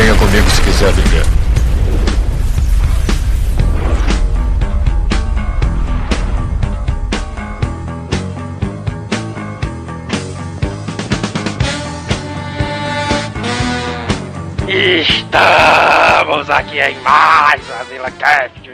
Venha comigo se quiser viver. Estamos aqui em mais Azila Cast.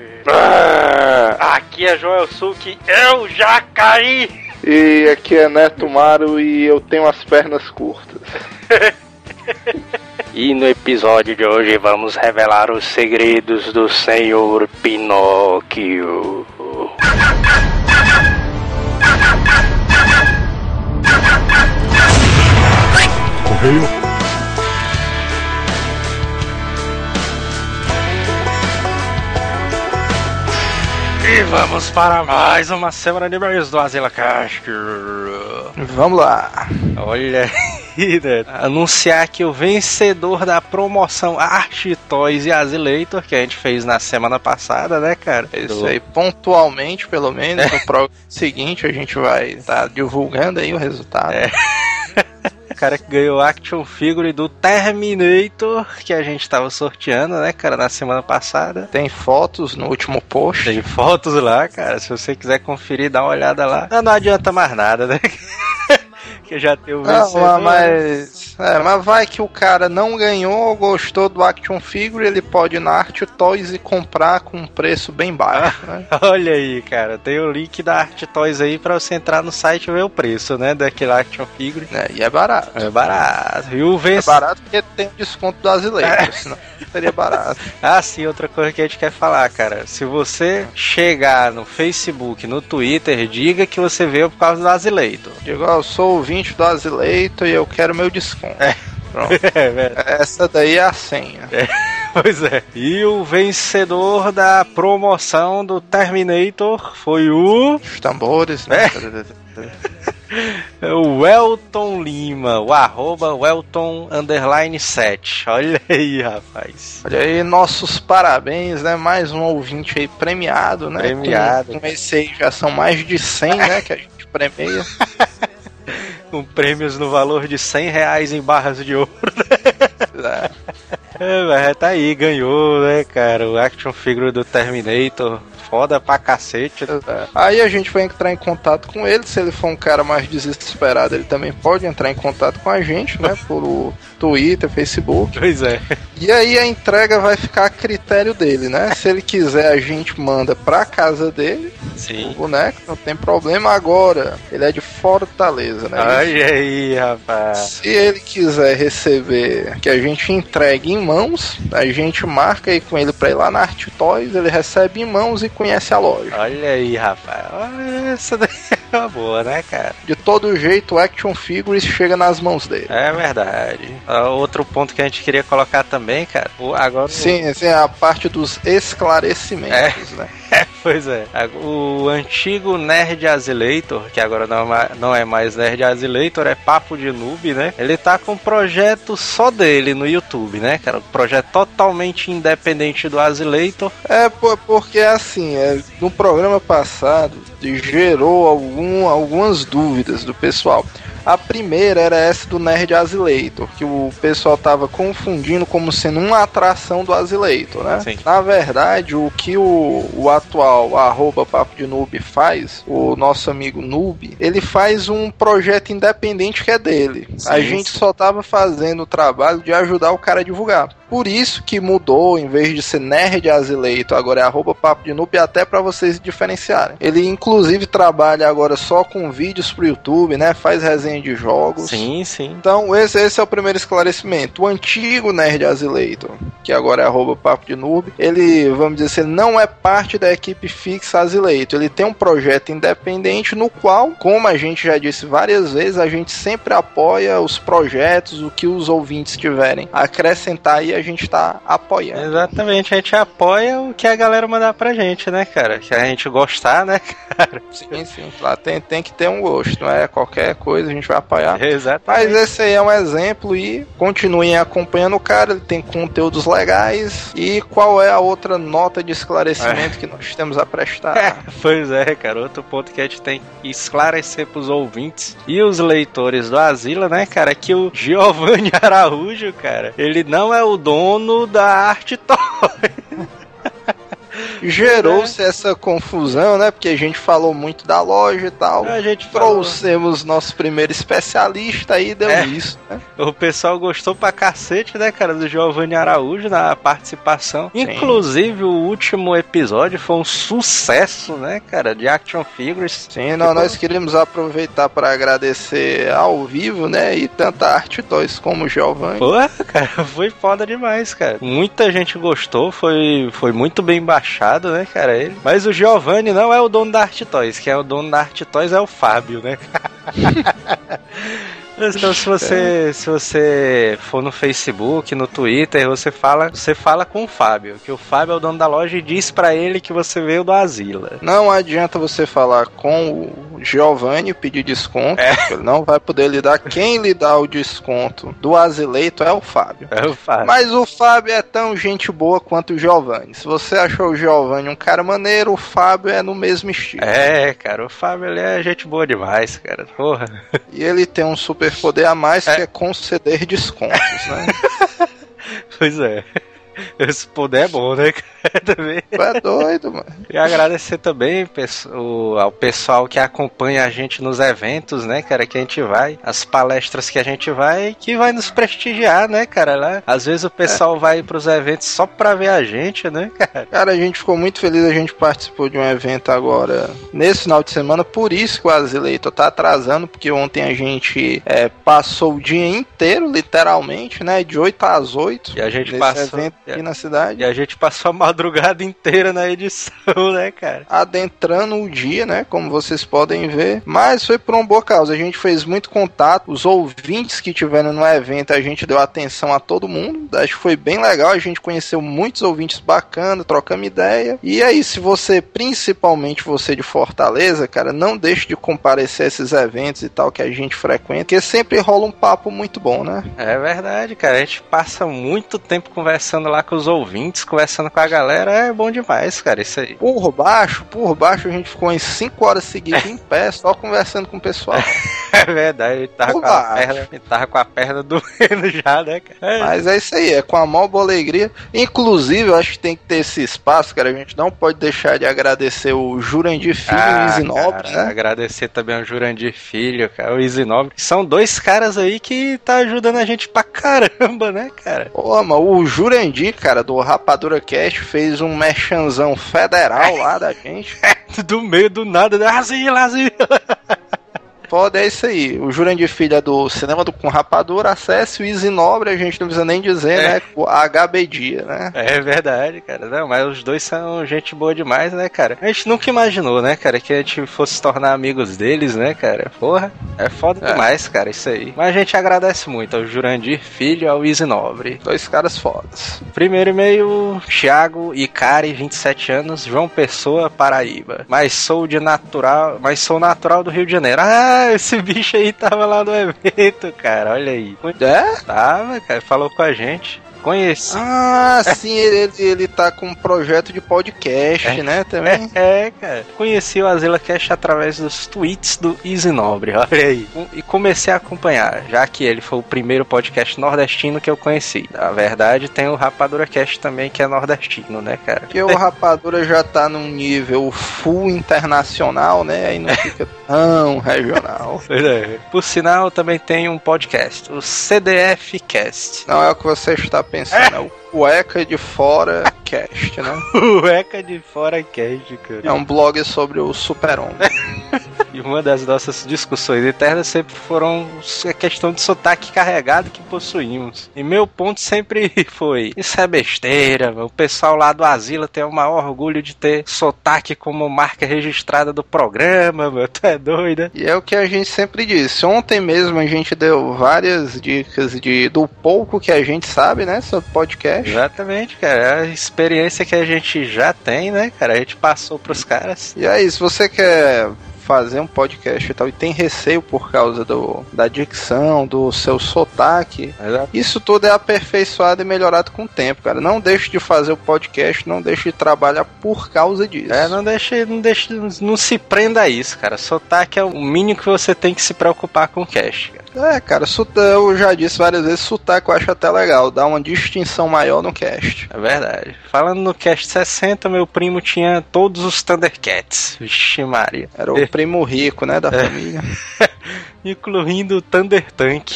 Aqui é Joel Suki, eu já caí. E aqui é Neto Maro e eu tenho as pernas curtas. E no episódio de hoje vamos revelar os segredos do Senhor Pinóquio. Correio. E vamos para mais uma semana de mês do Azila Cast. Vamos lá. Olha Anunciar que o vencedor da promoção Art Toys e Azileitor, que a gente fez na semana passada, né, cara? Isso aí, pontualmente, pelo menos, no programa seguinte a gente vai estar divulgando aí o resultado. É. O cara que ganhou Action Figure do Terminator, que a gente tava sorteando, né, cara, na semana passada. Tem fotos no último post. Tem fotos lá, cara. Se você quiser conferir, dá uma olhada lá. Não, não adianta mais nada, né? que já tem o vencedor. Não, mas, é, mas vai que o cara não ganhou, gostou do Action Figure, ele pode ir na Art Toys e comprar com um preço bem baixo, né? Olha aí, cara, tem o link da Art Toys aí pra você entrar no site e ver o preço, né, daquele Action Figure. É, e é barato. É barato. E o É vencedor... barato porque tem desconto do azileiro, senão seria barato. Ah, sim, outra coisa que a gente quer falar, cara. Se você chegar no Facebook, no Twitter, diga que você veio por causa do Azileito. Digo, ó, eu sou ouvinte do Azileito e eu quero meu desconto. É. Pronto. É, velho. Essa daí é a senha. Pois é. E o vencedor da promoção do Terminator foi o. Os tambores, né? O Welton Lima, o arroba Welton underline 7. Olha aí, rapaz. Olha aí, nossos parabéns, né? Mais um ouvinte aí premiado, né? Premiado. Com, com esse aí já são mais de 100, né? Que a gente premia. Com prêmios no valor de 100 reais em barras de ouro. É. É, mas tá aí, ganhou, né, cara? O action figure do Terminator. Foda pra cacete. Aí a gente vai entrar em contato com ele. Se ele for um cara mais desesperado, ele também pode entrar em contato com a gente, né? Por o Twitter, Facebook. Pois é. E aí a entrega vai ficar a critério dele, né? Se ele quiser, a gente manda pra casa dele o Sim. boneco, não tem problema. Agora, ele é de Fortaleza, né? Olha aí, rapaz. Se ele quiser receber que a gente entregue em mãos, a gente marca aí com ele pra ir lá na Art Toys, ele recebe em mãos e conhece a loja. Olha aí, rapaz. Olha, Essa daí é boa, né, cara? De todo jeito, o Action Figures chega nas mãos dele. É verdade. Ah, Outro ponto que a gente queria colocar também, cara. Agora Sim, sim, a parte dos esclarecimentos, né? É, pois é. O antigo Nerd Azileitor, que agora não é é mais Nerd Azileitor, é Papo de Noob, né? Ele tá com um projeto só dele no YouTube, né, cara? Um projeto totalmente independente do Azileitor. É, porque assim, é, no programa passado gerou algum, algumas dúvidas do pessoal. A primeira era essa do Nerd Azileitor, que o pessoal tava confundindo como sendo uma atração do Azileitor, né? Sim. Na verdade, o que o, o atual arroba Papo de Noob faz, o nosso amigo Noob, ele faz um projeto independente que é dele. a Sim, gente sim. só tava fazendo o trabalho de ajudar o cara a divulgar. Por isso que mudou, em vez de ser Nerd Azileito, agora é arroba Papo de Noob, até para vocês diferenciarem. Ele inclusive trabalha agora só com vídeos pro YouTube, né? Faz resenha de jogos. Sim, sim. Então, esse, esse é o primeiro esclarecimento. O antigo Nerd Azileito, que agora é arroba Papo de Noob, ele, vamos dizer assim, não é parte da equipe fixa Azileito. Ele tem um projeto independente no qual, como a gente já disse várias vezes, a gente sempre apoia os projetos, o que os ouvintes tiverem a acrescentar aí, a gente tá apoiando. Exatamente, a gente apoia o que a galera mandar pra gente, né, cara? Que a gente gostar, né, cara? Sim, sim. Lá tem, tem que ter um gosto, não é qualquer coisa, a gente gente vai apoiar. Exatamente. Mas esse aí é um exemplo e continuem acompanhando o cara, ele tem conteúdos legais. E qual é a outra nota de esclarecimento é. que nós temos a prestar? É, pois é, cara, outro ponto que a gente tem que esclarecer pros ouvintes e os leitores do Asila, né, cara, é que o Giovanni Araújo, cara, ele não é o dono da Arte Toy. Gerou-se essa confusão, né? Porque a gente falou muito da loja e tal. A gente trouxemos falou. nosso primeiro especialista aí, deu é. isso, né? O pessoal gostou pra cacete, né, cara, do Giovanni Araújo na participação. Sim. Inclusive, o último episódio foi um sucesso, né, cara, de Action Figures. Sim, não, nós queríamos aproveitar para agradecer ao vivo, né, e tanto a Arte 2 como o Giovanni. Pô, cara, foi foda demais, cara. Muita gente gostou, foi, foi muito bem baixado né, cara? Ele. Mas o Giovanni não é o dono da Art Toys, quem é o dono da Art Toys é o Fábio, né? Então, se você, se você for no Facebook, no Twitter, você fala, você fala com o Fábio, que o Fábio é o dono da loja e diz para ele que você veio do Asila. Não adianta você falar com o Giovanni pedir desconto, é. ele não vai poder lhe dar. Quem lhe dá o desconto do Asileito é o Fábio. É o Fábio. Mas o Fábio é tão gente boa quanto o Giovanni. Se você achou o Giovanni um cara maneiro, o Fábio é no mesmo estilo. É, cara, o Fábio ele é gente boa demais, cara. Porra. E ele tem um super poder a mais é. que é conceder descontos, né? pois é. Esse poder é bom, né, também. é doido, mano. E agradecer também ao pessoal que acompanha a gente nos eventos, né, cara, que a gente vai, as palestras que a gente vai, que vai nos prestigiar, né, cara, lá. Às vezes o pessoal é. vai pros eventos só pra ver a gente, né, cara. Cara, a gente ficou muito feliz, a gente participou de um evento agora, nesse final de semana, por isso que o Azileito tá atrasando, porque ontem a gente é, passou o dia inteiro, literalmente, né, de 8 às 8. E a gente passou... evento aqui na cidade. E a gente passou a madrugada inteira na edição, né, cara? Adentrando o dia, né? Como vocês podem ver. Mas foi por uma boa causa. A gente fez muito contato. Os ouvintes que tiveram no evento, a gente deu atenção a todo mundo. Acho que foi bem legal. A gente conheceu muitos ouvintes bacanas, trocamos ideia. E aí, se você, principalmente você de Fortaleza, cara, não deixe de comparecer a esses eventos e tal que a gente frequenta, porque sempre rola um papo muito bom, né? É verdade, cara. A gente passa muito tempo conversando lá com os ouvintes, conversando com a galera, é bom demais, cara, isso aí. Por baixo, por baixo, a gente ficou em 5 horas seguidas em pé, só conversando com o pessoal. é verdade, ele tava, com a, perna, ele tava com a perna doendo já, né, cara? É. Mas é isso aí, é com a maior boa alegria. Inclusive, eu acho que tem que ter esse espaço, cara, a gente não pode deixar de agradecer o Jurandir Filho ah, e o Isinobre, né? Agradecer também ao Jurandir Filho, cara, o Isinobre. São dois caras aí que tá ajudando a gente pra caramba, né, cara? Pô, mas o Jurandir, cara, do Rapadura Cast, fez um merchanzão federal lá da gente. do meio do nada, asila, asila. Foda é isso aí. O Jurandir Filho é do Cinema do com Rapadura, acesse o Nobre, a gente não precisa nem dizer, é. né? O HB Dia, né? É verdade, cara. Não, mas os dois são gente boa demais, né, cara? A gente nunca imaginou, né, cara, que a gente fosse tornar amigos deles, né, cara? Porra, é foda é. demais, cara, isso aí. Mas a gente agradece muito ao Jurandir Filho e ao Nobre. Dois caras fodas. Primeiro e-mail, Thiago Icari, 27 anos, João Pessoa, Paraíba. Mas sou de natural, mas sou natural do Rio de Janeiro. Ah, ah, esse bicho aí tava lá no evento, cara. Olha aí. É? Tava, cara. Falou com a gente. Conheci. Ah, sim, ele, ele tá com um projeto de podcast, é, né, também. É, é, cara. Conheci o Azila Cash através dos tweets do Easy Nobre, olha aí. E comecei a acompanhar, já que ele foi o primeiro podcast nordestino que eu conheci. Na verdade, tem o Rapadura Cast também, que é nordestino, né, cara? Porque o Rapadura já tá num nível full internacional, né, aí não fica tão regional. É. Por sinal, também tem um podcast, o CDF Cast. Não é o que você está pensando, é, é o Cueca de Fora Cast, né? Cueca de Fora Cast, cara. É um blog sobre o super-homem. e uma das nossas discussões eternas sempre foram a questão de sotaque carregado que possuímos. E meu ponto sempre foi: isso é besteira, o pessoal lá do Asila tem o maior orgulho de ter sotaque como marca registrada do programa, meu, tu é doida. E é o que a gente sempre disse. Ontem mesmo a gente deu várias dicas de do pouco que a gente sabe, né, sobre podcast Exatamente, cara. É a experiência que a gente já tem, né, cara? A gente passou pros caras. E aí, se você quer fazer um podcast e tal, e tem receio por causa do, da dicção, do seu sotaque, Exato. isso tudo é aperfeiçoado e melhorado com o tempo, cara. Não deixe de fazer o podcast, não deixe de trabalhar por causa disso. É, não deixe, não deixe, não se prenda a isso, cara. Sotaque é o mínimo que você tem que se preocupar com o cast, cara. É, cara, eu já disse várias vezes, sotaque eu acho até legal, dá uma distinção maior no cast. É verdade. Falando no cast 60, meu primo tinha todos os Thundercats. Vixe Maria. Era o primo rico, né, da família. Incluindo o Thunder Tank.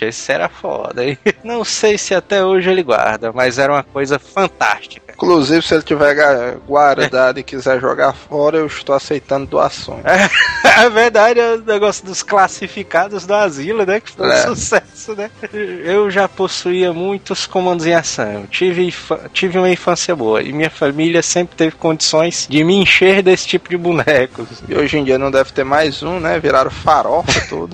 Esse era foda, hein? Não sei se até hoje ele guarda, mas era uma coisa fantástica. Inclusive, se ele tiver guardado e quiser jogar fora, eu estou aceitando doações. É verdade, é o negócio dos classificados do asilo, né? Que foi É. um sucesso, né? Eu já possuía muitos comandos em ação. Tive, tive uma infância boa e minha família sempre teve condições de me encher desse tipo de bonecos. E hoje em dia não deve ter mais um, né? Viraram farofa todos.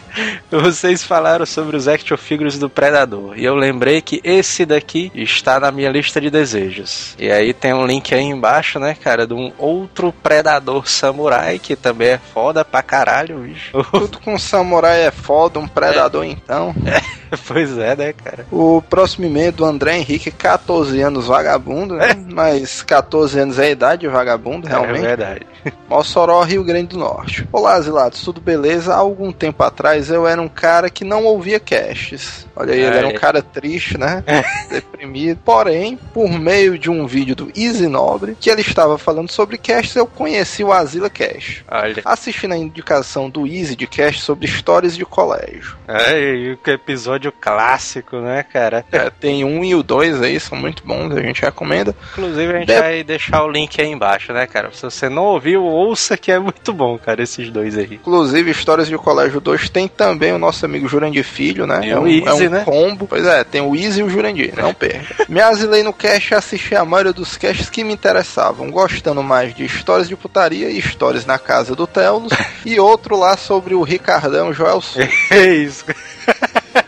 Vocês falaram sobre os action figures do Predador. E eu lembrei que esse daqui está na minha lista de desejos. E aí tem um link aí embaixo, né, cara, de um outro Predador Samurai, que também é foda pra caralho, bicho. Tudo com samurai é foda, um predador então. pois é, né, cara? O próximo e-mail do André Henrique, 14 anos vagabundo, né? Mas 14 anos é a idade de vagabundo, É realmente. verdade. Mossoró, Rio Grande do Norte. Olá, Zilados, tudo beleza? Há algum tempo atrás eu era um cara que não ouvia casts. Olha aí, ele era um Ai. cara triste, né? Deprimido. Porém, por meio de um vídeo do Easy Nobre, que ele estava falando sobre casts, eu conheci o Azila Cast. Olha. Assistindo a indicação do Easy de cast sobre histórias de colégio. É, e que episódio clássico, né, cara? É, tem um e o dois aí, são muito bons, a gente recomenda. Inclusive a gente De- vai deixar o link aí embaixo, né, cara? Se você não ouviu, ouça que é muito bom, cara, esses dois aí. Inclusive, Histórias de Colégio 2 tem também o nosso amigo Jurandir Filho, né? E é um, Easy, é um né? combo. Pois é, tem o Easy e o Jurandir, não perca. Me asilei no cast e assisti a maioria dos casts que me interessavam, gostando mais de histórias de putaria e histórias na casa do Telos, e outro lá sobre o Ricardão Joel Sul. É isso.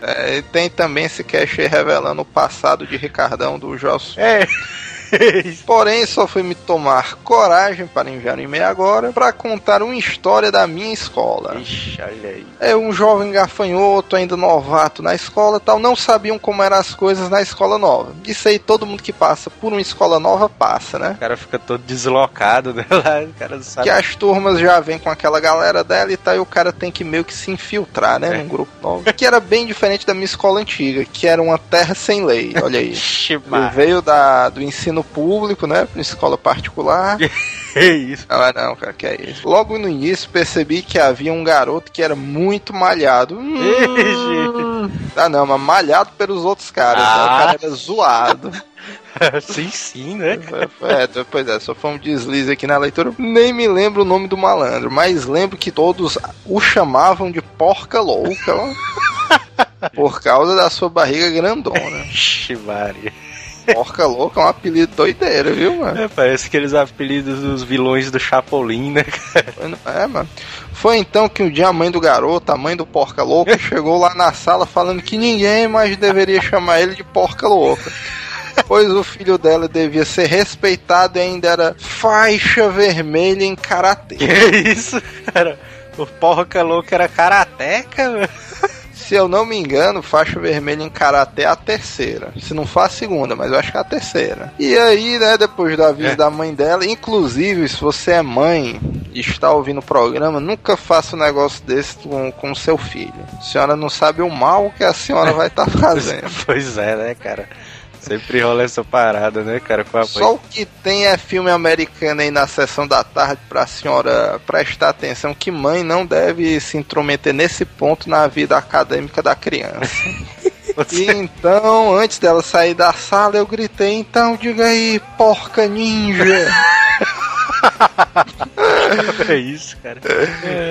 É, tem também esse cast aí revelando o passado de Ricardão do Joel Sul. É. Porém, só fui me tomar coragem para enviar um e-mail agora para contar uma história da minha escola. Ixi, olha aí. É um jovem gafanhoto, ainda novato na escola e tal, não sabiam como eram as coisas na escola nova. Isso aí todo mundo que passa por uma escola nova passa, né? O cara fica todo deslocado, né? Lá, o cara não sabe. Que as turmas já vêm com aquela galera dela e tal, e o cara tem que meio que se infiltrar, né? É. Num grupo novo. Que era bem diferente da minha escola antiga, que era uma terra sem lei, olha aí. Ele veio da, do ensino público, né? Pra escola particular. É isso. É não, cara, que é isso. Logo no início percebi que havia um garoto que era muito malhado. Hum, ah, não, mas malhado pelos outros caras. né? Ah. O cara era zoado. sim, sim, né? É, pois é, só foi um deslize aqui na leitura. Nem me lembro o nome do malandro, mas lembro que todos o chamavam de porca louca. ó. Por causa da sua barriga grandona. Ixi, Maria. Porca louca é um apelido doideira, viu, mano? É, parece aqueles apelidos dos vilões do Chapolin, né? Foi no- É, mano. Foi então que um dia a mãe do garoto, a mãe do porca louca, chegou lá na sala falando que ninguém mais deveria chamar ele de porca louca. Pois o filho dela devia ser respeitado e ainda era faixa vermelha em karatê. Que isso, cara? O porca louco era karateca, meu? Se eu não me engano, faixa vermelha em karatê é a terceira. Se não for a segunda, mas eu acho que é a terceira. E aí, né, depois do aviso É. da mãe dela, inclusive, se você é mãe e está ouvindo o programa, nunca faça um negócio desse com, com seu filho. A senhora não sabe o mal que a senhora vai estar fazendo. Pois é, né, cara? Sempre rola essa parada, né, cara? Com a mãe. Só o que tem é filme americano aí na sessão da tarde pra senhora prestar atenção que mãe não deve se intrometer nesse ponto na vida acadêmica da criança. Você... então, antes dela sair da sala, eu gritei, então diga aí, porca ninja. é isso, cara.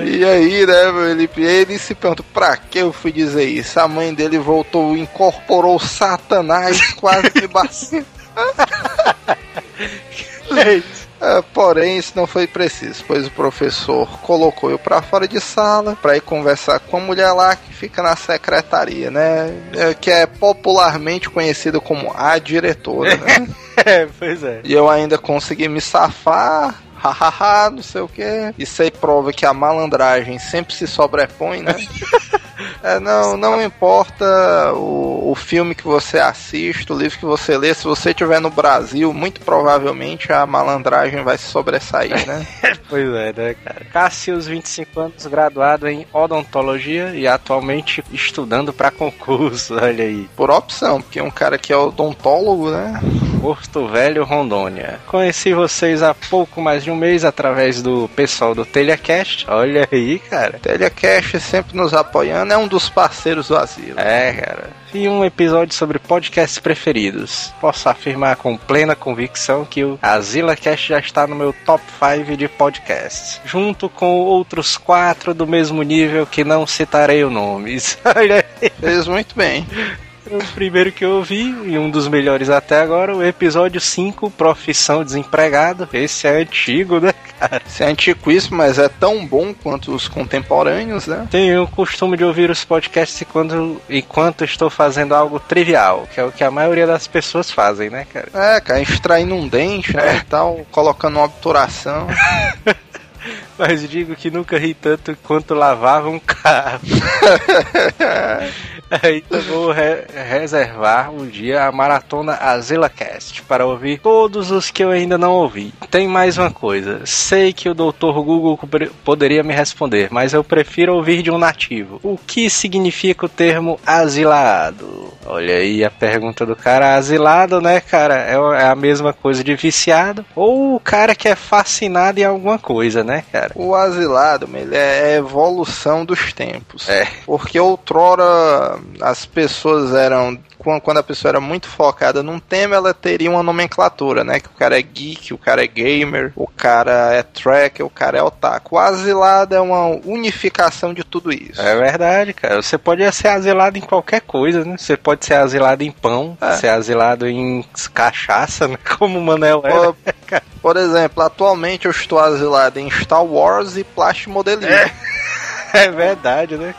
e aí, né, meu, ele, ele se perguntou, pra que eu fui dizer isso? A mãe dele voltou, incorporou Satanás, quase me bateu. É isso. É, porém, isso não foi preciso, pois o professor colocou eu pra fora de sala pra ir conversar com a mulher lá que fica na secretaria, né? é, Que é popularmente conhecida como a diretora, né? É, pois é. E eu ainda consegui me safar, hahaha, não sei o que. Isso aí prova que a malandragem sempre se sobrepõe, né? É, não, não importa o, o filme que você assiste, o livro que você lê, se você estiver no Brasil, muito provavelmente a malandragem vai se sobressair, né? pois é, né, cara? Cassius, 25 anos, graduado em odontologia e atualmente estudando para concurso, olha aí. Por opção, porque um cara que é odontólogo, né? Porto Velho, Rondônia. Conheci vocês há pouco mais de um mês através do pessoal do Telecast. Olha aí, cara. Telecast sempre nos apoiando, é um dos parceiros do asilo. É, cara. E um episódio sobre podcasts preferidos. Posso afirmar com plena convicção que o AsilaCast já está no meu top 5 de podcasts. Junto com outros quatro do mesmo nível que não citarei o nomes. Olha aí. Fez muito bem. O primeiro que eu ouvi, e um dos melhores até agora, o episódio 5, Profissão Desempregado. Esse é antigo, né, cara? Esse é antiquíssimo, mas é tão bom quanto os contemporâneos, né? Tenho o costume de ouvir os podcasts quando, enquanto estou fazendo algo trivial, que é o que a maioria das pessoas fazem, né, cara? É, cara, extraindo um dente, né, e tal, colocando uma obturação. Mas digo que nunca ri tanto quanto lavava um carro. então vou re reservar um dia a maratona AzilaCast para ouvir todos os que eu ainda não ouvi. Tem mais uma coisa. Sei que o Dr. Google poderia me responder, mas eu prefiro ouvir de um nativo. O que significa o termo asilado? Olha aí a pergunta do cara. Asilado, né, cara? É, é a mesma coisa de viciado ou o cara que é fascinado em alguma coisa, né, cara? O asilado, ele é evolução dos tempos. É. Porque outrora as pessoas eram quando a pessoa era muito focada num tema, ela teria uma nomenclatura, né? Que o cara é geek, o cara é gamer, o cara é tracker, o cara é otaku. O asilado é uma unificação de tudo isso. É verdade, cara. Você pode ser asilado em qualquer coisa, né? Você pode ser asilado em pão, é. ser asilado em cachaça, né? Como o Manel era. Por, por exemplo, atualmente eu estou asilado em Star Wars e plastimodelismo. É. É verdade, né?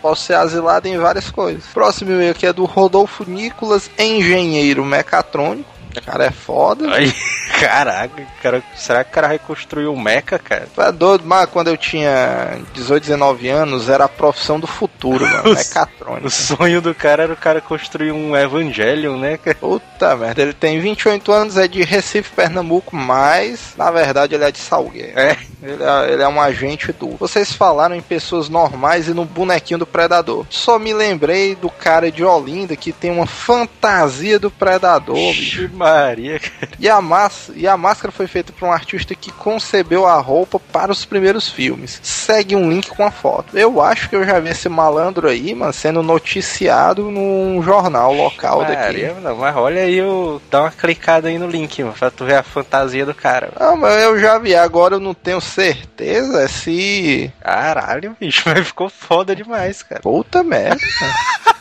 Posso ser asilado em várias coisas. Próximo e-mail aqui é do Rodolfo Nicolas, engenheiro mecatrônico. O cara é foda. Aí, caraca, cara, será que o cara reconstruiu um mecha, cara? Tu é doido, mas quando eu tinha 18, 19 anos, era a profissão do futuro, mano. mecatrônico. O sonho do cara era o cara construir um Evangelion, né, cara? Puta merda, ele tem 28 anos, é de Recife, Pernambuco, mas na verdade ele é de Salgueiro. É. Ele é, ele é um agente do. Vocês falaram em pessoas normais e no bonequinho do Predador. Só me lembrei do cara de Olinda que tem uma fantasia do Predador. Vixe Maria, cara. E a, massa, e a máscara foi feita por um artista que concebeu a roupa para os primeiros filmes. Segue um link com a foto. Eu acho que eu já vi esse malandro aí, mano, sendo noticiado num jornal local Maria, daqui. Não, mas olha aí, eu... dá uma clicada aí no link, mano, pra tu ver a fantasia do cara. Não, mas eu já vi, agora eu não tenho certeza se. Caralho, bicho, mas ficou foda demais, cara. Puta merda.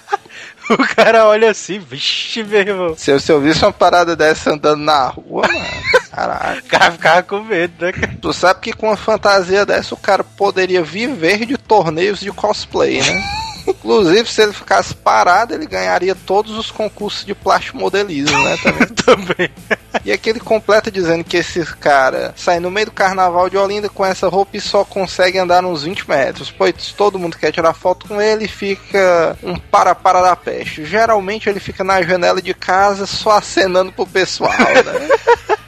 o cara olha assim, vixe, meu irmão. Se eu, se eu visse uma parada dessa andando na rua, mano. Caralho. O cara ficava com medo, né, cara? Tu sabe que com uma fantasia dessa o cara poderia viver de torneios de cosplay, né? Inclusive, se ele ficasse parado, ele ganharia todos os concursos de plástico modelismo, né? Também. E aqui ele completa dizendo que esse cara sai no meio do carnaval de Olinda com essa roupa e só consegue andar uns 20 metros. Pois todo mundo quer tirar foto com ele e fica um para-para da peste. Geralmente ele fica na janela de casa só acenando pro pessoal, né?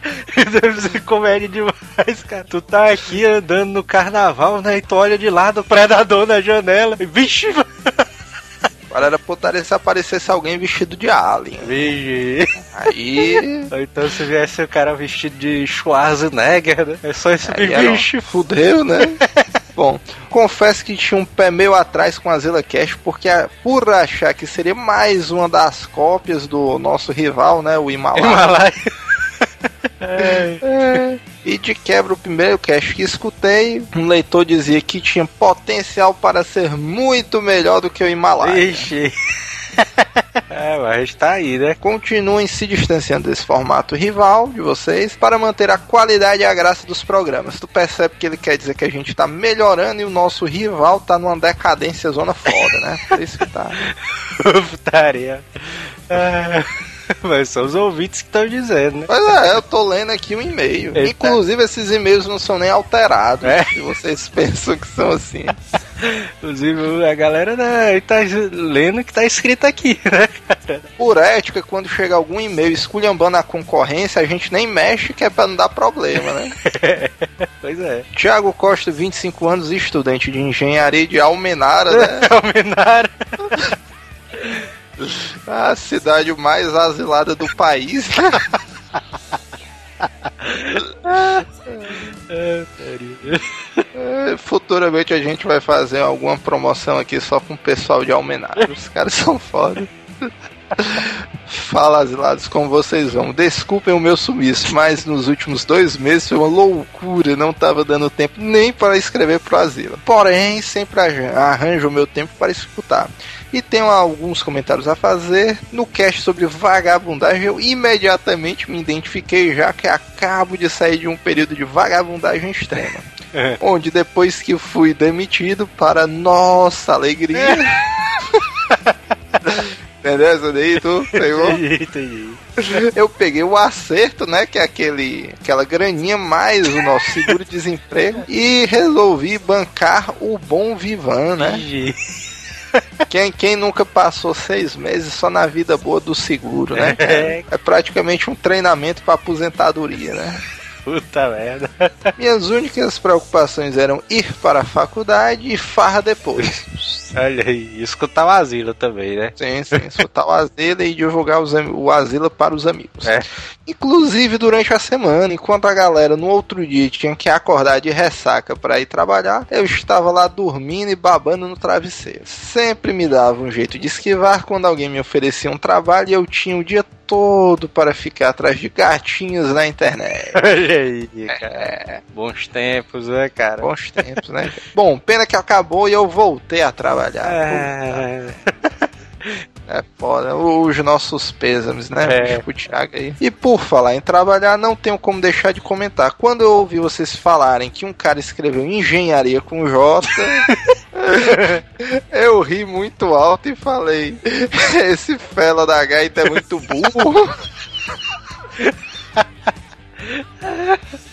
Deve ser comédia demais, cara. Tu tá aqui andando no carnaval, né? E tu olha de lado o predador na janela. Vixe, Agora era putaria se aparecesse alguém vestido de alien. Vixe. Aí. Ou então se viesse o cara vestido de Schwarzenegger, né? É só esse bicho. Fudeu, né? Bom, confesso que tinha um pé meio atrás com a Zilla Cash, porque por achar que seria mais uma das cópias do nosso rival, né? O Himalaia. Himalaia. É. É. E de quebra, o primeiro cast que escutei, um leitor dizia que tinha potencial para ser muito melhor do que o Himalaia. Ixi. É, mas tá aí, né? Continuem se distanciando desse formato rival de vocês para manter a qualidade e a graça dos programas. Tu percebe que ele quer dizer que a gente tá melhorando e o nosso rival tá numa decadência zona foda, né? Por isso que tá. Putaria. É. Mas são os ouvintes que estão dizendo, né? Pois é, eu tô lendo aqui um e-mail. Eita. Inclusive, esses e-mails não são nem alterados. É? Se vocês pensam que são assim. Inclusive, a galera né, tá lendo o que tá escrito aqui, né, cara? Por ética, quando chega algum e-mail esculhambando a concorrência, a gente nem mexe, que é pra não dar problema, né? Pois é. Tiago Costa, 25 anos, estudante de engenharia de Almenara, né? Almenara. A cidade mais asilada do país. É. É, Futuramente a gente vai fazer alguma promoção aqui só com o pessoal de Almenara. Os caras são foda. Fala, asilados, como vocês vão? Desculpem o meu sumiço, mas nos últimos dois meses foi uma loucura. Não tava dando tempo nem para escrever pro asilo. Porém, sempre arran- arranjo o meu tempo para escutar. E tenho alguns comentários a fazer. No cast sobre vagabundagem, eu imediatamente me identifiquei, já que acabo de sair de um período de vagabundagem extrema. Onde depois que fui demitido, para nossa alegria. Entendeu essa daí, tu? Pegou? Entendi, entendi. Eu peguei o acerto, né? Que é aquele, aquela graninha mais o nosso seguro-desemprego. E resolvi bancar o bom Vivan, né? Entendi. Quem, quem nunca passou seis meses só na vida boa do seguro, né? É. É praticamente um treinamento para aposentadoria, né? Puta merda. Minhas únicas preocupações eram ir para a faculdade e farra depois. Olha aí, escutar o asilo também, né? Sim, sim, escutar o Asila e divulgar os o Asila para os amigos. É. Inclusive durante a semana, enquanto a galera no outro dia tinha que acordar de ressaca para ir trabalhar, eu estava lá dormindo e babando no travesseiro. Sempre me dava um jeito de esquivar quando alguém me oferecia um trabalho e eu tinha o dia todo para ficar atrás de gatinhos na internet. Olha aí, cara. Bons tempos, né, cara? Bons tempos, né? Bom, pena que acabou e eu voltei a trabalhar. É. É foda. Os nossos pêsames, né? É. pro Thiago aí. E por falar em trabalhar, não tenho como deixar de comentar. Quando eu ouvi vocês falarem que um cara escreveu engenharia com J, eu ri muito alto e falei: esse fela da gaita é muito burro.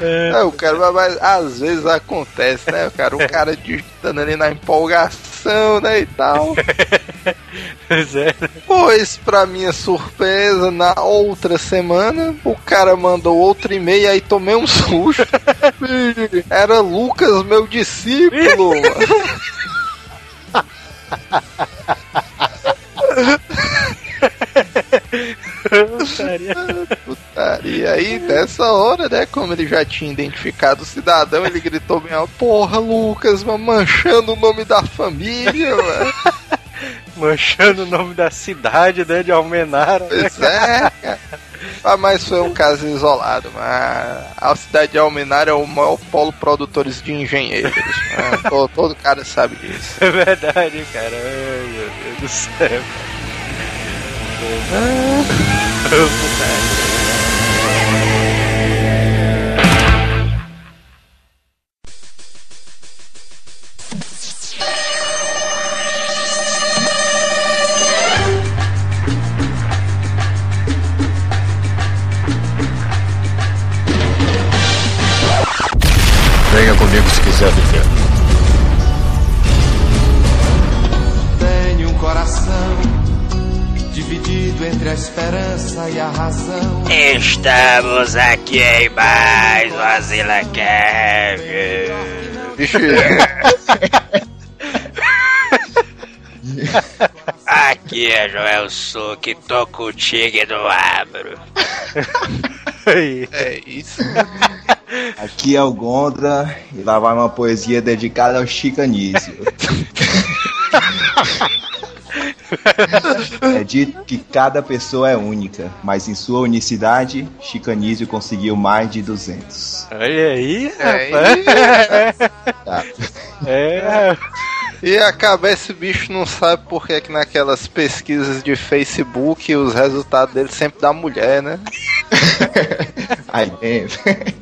É, o cara, mas, mas às vezes acontece, né, cara? O cara digitando ali na empolgação, né, e tal. Pois é. Pois, pra minha surpresa, na outra semana, o cara mandou outro e-mail, aí tomei um susto. Era Lucas, meu discípulo. E aí, nessa hora, né, como ele já tinha identificado o cidadão, ele gritou bem alto, porra, Lucas, manchando o nome da família, mano. Manchando o nome da cidade, né, de Almenara. né? Pois é, cara. Ah, mas foi um caso isolado, mas a cidade de Almenara é o maior polo produtores de engenheiros. né? todo, todo cara sabe disso. É verdade, cara. Ai, meu Deus do céu. Estamos aqui em mais um Asila Cast. Bicho, Aqui é Joel Suki, tô contigo e não abro. É isso. Aqui é o Gondra e lá vai uma poesia dedicada ao Chicanísio. é dito que cada pessoa é única, mas em sua unicidade, Chicanísio conseguiu mais de 200. Olha aí, É rapaz. Tá. É, E acaba esse bicho não sabe por que que naquelas pesquisas de Facebook os resultados dele sempre dá mulher, né? Aí dentro.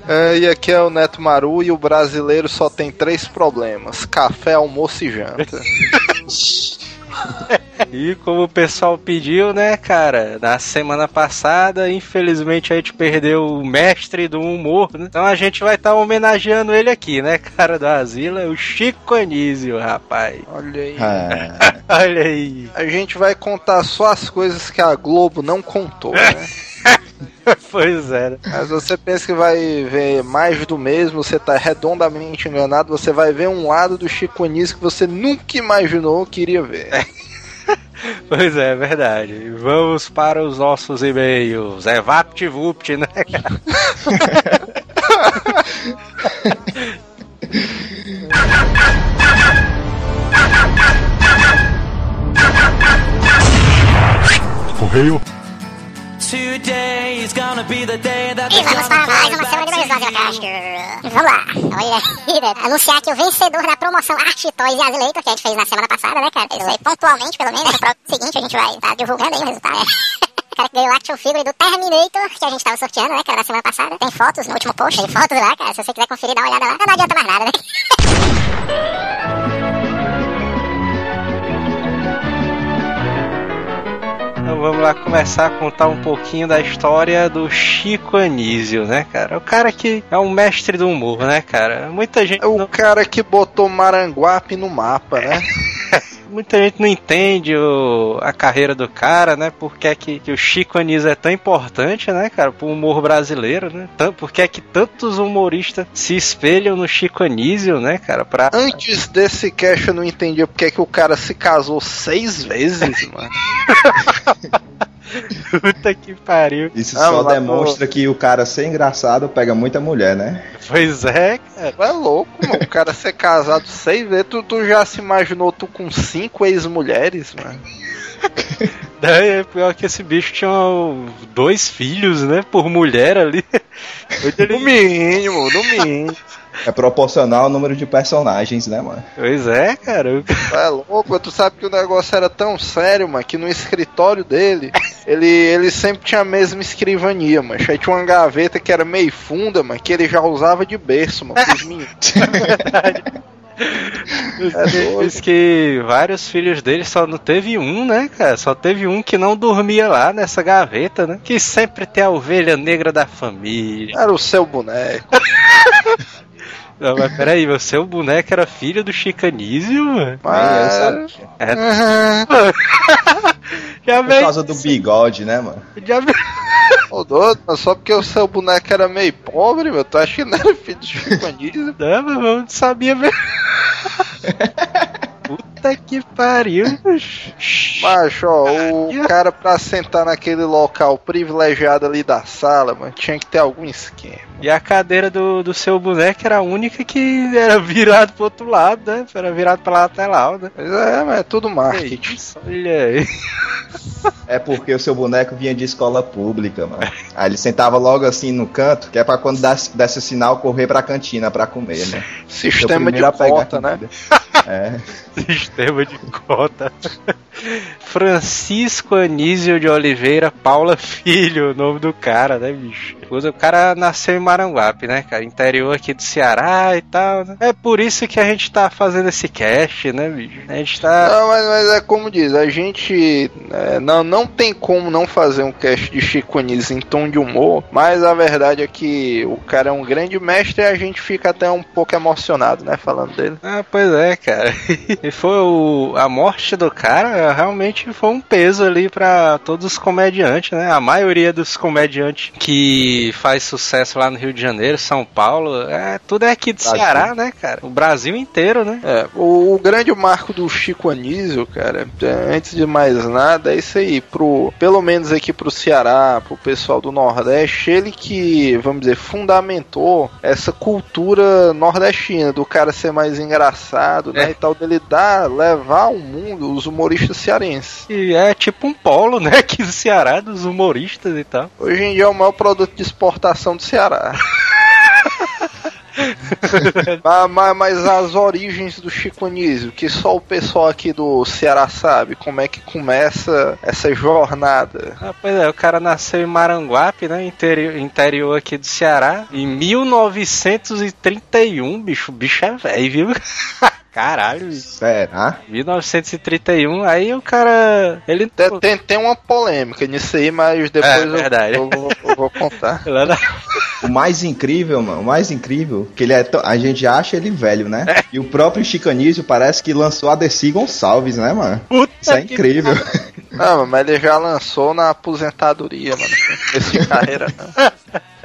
É, e aqui é o Neto Maru e o brasileiro só tem três problemas: café, almoço e janta. E como o pessoal pediu, né, cara, na semana passada, infelizmente a gente perdeu o mestre do humor, né? Então a gente vai estar tá homenageando ele aqui, né, cara do Asila, o Chico Anísio, rapaz. Olha aí. Ah, Olha aí. A gente vai contar só as coisas que a Globo não contou, né? Pois é. Mas você pensa que vai ver mais do mesmo, você tá redondamente enganado, você vai ver um lado do Chico Anísio que você nunca imaginou que iria ver. Pois é, é verdade. Vamos para os nossos e-mails. É VaptVupt, né? Vamos lá. Olha aí, né? Anunciar que o vencedor da promoção Arte Toys e Azileitor, que a gente fez na semana passada, né, cara? Isso aí pontualmente, pelo menos. No próximo seguinte a gente vai estar divulgando aí o resultado. né? O cara que ganhou o action figure do Terminator, que a gente tava sorteando, né, cara, na semana passada. Tem fotos no último post, tem fotos lá, cara. Se você quiser conferir, dá uma olhada lá. Não adianta mais nada, né? Então vamos lá começar a contar um pouquinho da história do Chico Anísio, né, cara? O cara que é um mestre do humor, né, cara? Muita gente É o não, cara que botou Maranguape no mapa, né? muita gente não entende o- a carreira do cara, né? Por que é que, que o Chico Anísio é tão importante, né, cara, pro humor brasileiro, né? Tan- Por que é que tantos humoristas se espelham no Chico Anísio, né, cara, pra... Antes desse cast eu não entendia porque é que o cara se casou seis vezes, mano. Puta que pariu. isso Ah, só demonstra que o cara ser engraçado pega muita mulher, né? Pois é, cara. Tu é louco, mano. O cara ser casado seis vezes. Tu, tu já se imaginou tu com cinco ex-mulheres, mano? Daí é pior que esse bicho tinha dois filhos, né, por mulher ali. No mínimo, no mínimo. É proporcional ao número de personagens, né, mano? Pois é, cara. é louco, tu sabe que o negócio era tão sério, mano, que no escritório dele, ele, ele sempre tinha a mesma escrivania, mano. Aí tinha uma gaveta que era meio funda, mano, que ele já usava de berço, mano, pros meninos. É. Diz que vários filhos dele só não teve um, né, cara? Só teve um que não dormia lá nessa gaveta, né? Que sempre tem a ovelha negra da família. Era o seu boneco. Não, mas peraí, você o boneco era filho do Chicanísio, mano? Mas... sabia. É, Aham. já Por causa do bigode, né, mano? Já. Ô, doido, mas só porque o seu boneco era meio pobre, meu, tu acha que não era filho do Chico Anísio? Não, mas eu não sabia mesmo. Puta que pariu. Macho, ó, o cara pra sentar naquele local privilegiado ali da sala, mano, tinha que ter algum esquema. E a cadeira do, do seu boneco era a única que era virado pro outro lado, né? Era virado pra lateral, né? Mas é, mas é tudo marketing. Isso, olha aí. É porque o seu boneco vinha de escola pública, mano. Aí ele sentava logo assim no canto, que é pra quando desse, desse sinal correr pra cantina pra comer, né? Sistema de cota, né? É. Sistema de cota. Francisco Anísio de Oliveira Paula Filho, o nome do cara, né, bicho? O cara nasceu em Maranguape, né, cara? Interior aqui do Ceará e tal. né? É por isso que a gente tá fazendo esse cast, né, bicho? A gente tá. Não, mas, mas é como diz, a gente é, não, não tem como não fazer um cast de Chico Anísio em tom de humor, mas a verdade é que o cara é um grande mestre e a gente fica até um pouco emocionado, né, falando dele. Ah, pois é, cara. E foi o, a morte do cara realmente foi um peso ali pra todos os comediantes, né? A maioria dos comediantes que faz sucesso lá no Rio de Janeiro, São Paulo, é tudo é aqui do Brasil. Ceará, né, cara? O Brasil inteiro, né? É, o, o grande marco do Chico Anísio, cara, é, antes de mais nada, é isso aí, pro, pelo menos aqui pro Ceará, pro pessoal do Nordeste, ele que, vamos dizer, fundamentou essa cultura nordestina, do cara ser mais engraçado, né, É. e tal, dele dar, levar ao mundo os humoristas cearenses. E é tipo um polo, né, aqui do Ceará, dos humoristas e tal. Hoje em dia é o maior produto de exportação do Ceará. mas, mas- mas as origens do Chico Anísio, que só o pessoal aqui do Ceará sabe, como é que começa essa jornada. Ah, pois é, o cara nasceu em Maranguape, né? Interior, interior aqui do Ceará, em 1931, bicho. O bicho é velho, viu? Caralho, Será? 1931, aí o cara. Ele. Tem, tem, tem uma polêmica nisso aí, mas depois É, eu- eu, vou, eu vou contar. O mais incrível, mano, o mais incrível, que ele é tão- a gente acha ele velho, né? E o próprio Chicanísio parece que lançou a Desi Gonçalves, né, mano? Puta Isso é que incrível. Não, mas ele já lançou na aposentadoria, mano. Esse carreira não.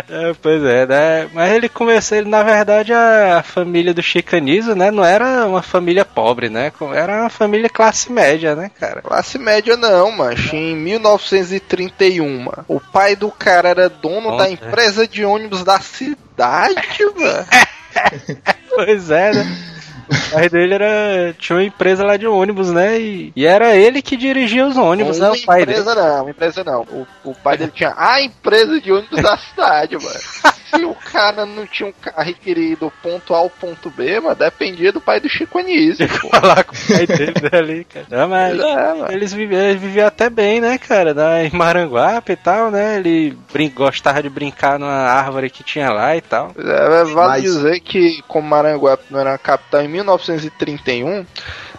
É, pois é, né? Mas ele começou, ele na verdade a família do Chicanizo, né? Não era uma família pobre, né? Era uma família classe média, né, cara? Classe média não, mancho. Em 1931, mano, o pai do cara era dono Nossa, da empresa de ônibus da cidade, mano. Pois é, né? O pai dele era. tinha uma empresa lá de ônibus, né? E, e era ele que dirigia os ônibus, né? Uma O pai dele. empresa não, uma empresa não. O, o pai dele tinha a empresa de ônibus da cidade, mano. Se o cara não tinha um carro e queria ir do ponto A ao ponto B, mano, dependia do pai do Chico Anísio, pô. Falar com o pai dele ali, cara. Não, mas. É. Eles viviam, eles viviam até bem, né, cara? Na, em Maranguape e tal, né? Ele brin gostava de brincar numa árvore que tinha lá e tal. É, vale Mas- dizer que, como Maranguape não era uma capital em 1931,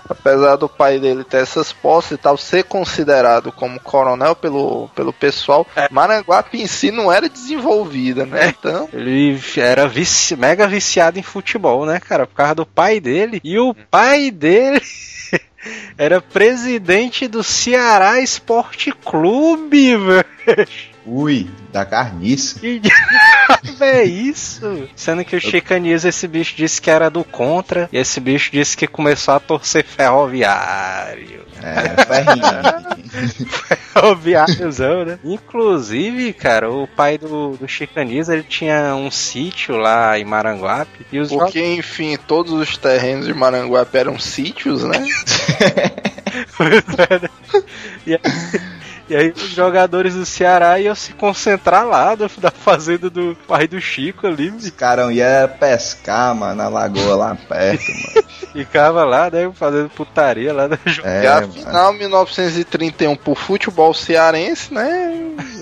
apesar do pai dele ter essas posses e tal, ser considerado como coronel pelo, pelo pessoal, Maranguape em si não era desenvolvida, né? Então, Ele era vici, mega viciado em futebol, né, cara? Por causa do pai dele. E o pai dele era presidente do Ceará Esporte Clube, velho. Ui, da carniça. Que diabo é isso? Sendo que o Chicanizo, esse bicho disse que era do contra, e esse bicho disse que começou a torcer ferroviário. É, ferrinho. Ferroviáriozão, né? Inclusive, cara, o pai do, do Chicanizo, ele tinha um sítio lá em Maranguape, e os porque, enfim, todos os terrenos de Maranguape eram sítios, né? e, aí, e aí os jogadores do Ceará iam se concentrar lá do- da fazenda do pai do Chico ali, Os caras iam pescar, mano, na lagoa lá perto, mano. ficava lá, né, fazendo putaria lá no jogo. É, e mano. afinal, 1931 pro futebol cearense, né?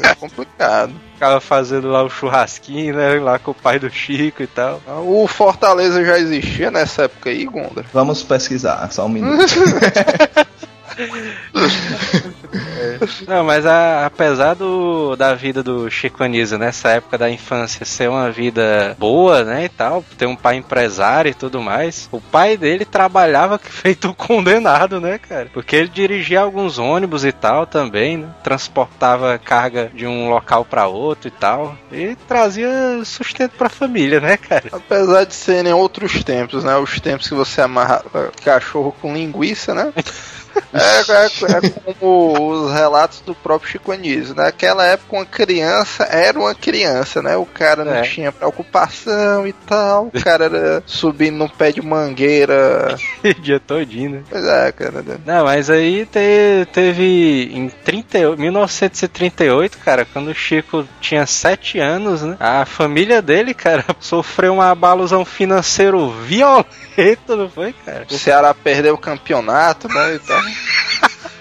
É complicado. Ficava fazendo lá o churrasquinho, né, lá com o pai do Chico e tal. O Fortaleza já existia nessa época aí, Gonda? Vamos pesquisar, só um minuto. Não, mas a- apesar do, da vida do Chico Anísio nessa época da infância ser uma vida boa, né, e tal, ter um pai empresário e tudo mais, o pai dele trabalhava feito um condenado, né, cara? Porque ele dirigia alguns ônibus e tal também, né? Transportava carga de um local pra outro e tal, e trazia sustento pra família, né, cara? Apesar de serem outros tempos, né? Os tempos que você amarra cachorro com linguiça, né? É, é- é como os relatos do próprio Chico Anísio. Naquela época, uma criança era uma criança, né? O cara não É. tinha preocupação e tal. O cara era subindo num pé de mangueira. O dia todinho, né? Pois é, cara. né? Não, mas aí te- teve em 38, 1938, cara, quando o Chico tinha 7 anos, né? A família dele, cara, sofreu um abalozão financeiro violento, não foi, cara? O Ceará perdeu o campeonato, né? E tal.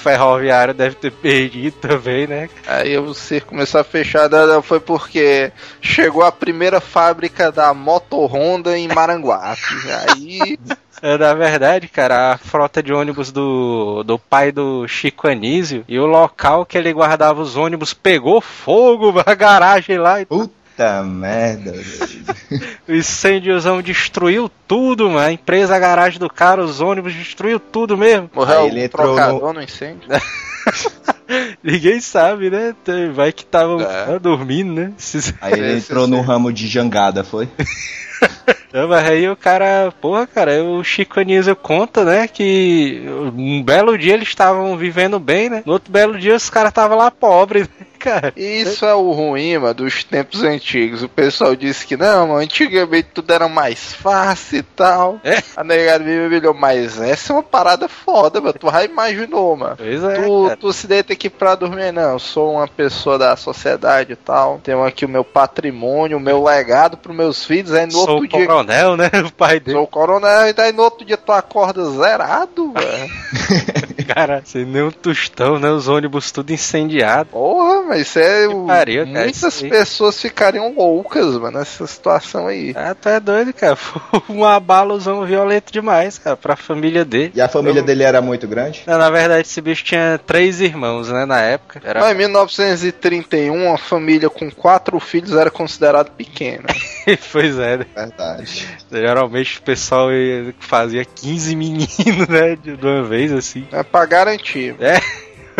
Ferroviário deve ter perdido também, né? Aí o circo começou a fechar, foi porque chegou a primeira fábrica da Moto Honda em Maranguape. Aí É, na verdade, cara, a frota de ônibus do, do pai do Chico Anísio e o local que ele guardava os ônibus pegou fogo, a garagem lá e Puta merda, velho. O incêndiozão destruiu tudo, mano. A empresa, a garagem do cara, os ônibus, destruiu tudo mesmo. morreu ele o entrou trocador no incêndio. Ninguém sabe, né? Vai que estavam É. dormindo, né? Aí ele entrou no ramo de jangada, foi? Não, mas aí o cara, porra, cara, o Chico Anísio conta, né, que um belo dia eles estavam vivendo bem, né? No outro belo dia os caras estavam lá pobres, né, cara? Isso é o ruim, mano, dos tempos antigos. O pessoal disse que não, mano, antigamente tudo era mais fácil e tal. É. A negada me humilhou, mas essa é uma parada foda, mano. Tu já imaginou, mano. Pois é, Tu, cara. tu se deita aqui pra dormir, não. Eu sou uma pessoa da sociedade e tal. Tenho aqui o meu patrimônio, o meu legado pros meus filhos. Aí no Sou o dia. coronel, né? O pai dele. Sou o coronel, e daí no outro dia tu acorda zerado, velho. Cara, sem nenhum tostão, né? Os ônibus tudo incendiado. Porra, mas isso é. o- pariu, cara, muitas pessoas ficariam loucas, mano, nessa situação aí. Ah, tu é doido, cara. Foi um abalozão violento demais, cara, pra família dele. E a família dele era muito grande? Não, Na verdade, esse bicho tinha três irmãos, né, na época. Era... Mas em 1931, uma família com quatro filhos era considerada pequena. pois é, né? Verdade. Geralmente o pessoal eh, fazia 15 meninos, né, de de uma vez, assim. É pra garantir.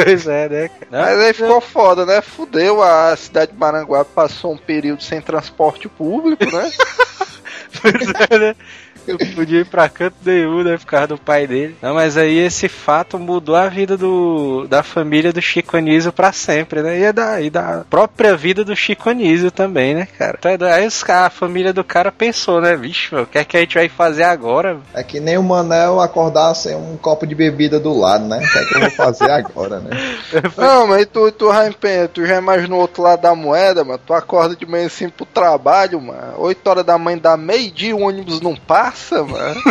Pois é, né, cara? Mas aí ficou foda, né? Fudeu, a cidade de Maranguape passou um período sem transporte público, né? Pois é, né? Eu podia ir pra canto nenhum, né? Por causa do pai dele. Não, mas aí esse fato mudou a vida do, da família do Chico Anísio pra sempre, né? E, é da, e da própria vida do Chico Anísio também, né, cara? Então, aí os, a família do cara pensou, né? Vixe, meu, o que é que a gente vai fazer agora? É que nem o Manel acordar sem um copo de bebida do lado, né? O que é que eu vou fazer agora, né? Não, mas tu, tu, tu já imagina o outro lado da moeda, mano? Tu acorda de manhã assim pro trabalho, mano. 8 horas da manhã dá meio-dia, o ônibus não passa, mano.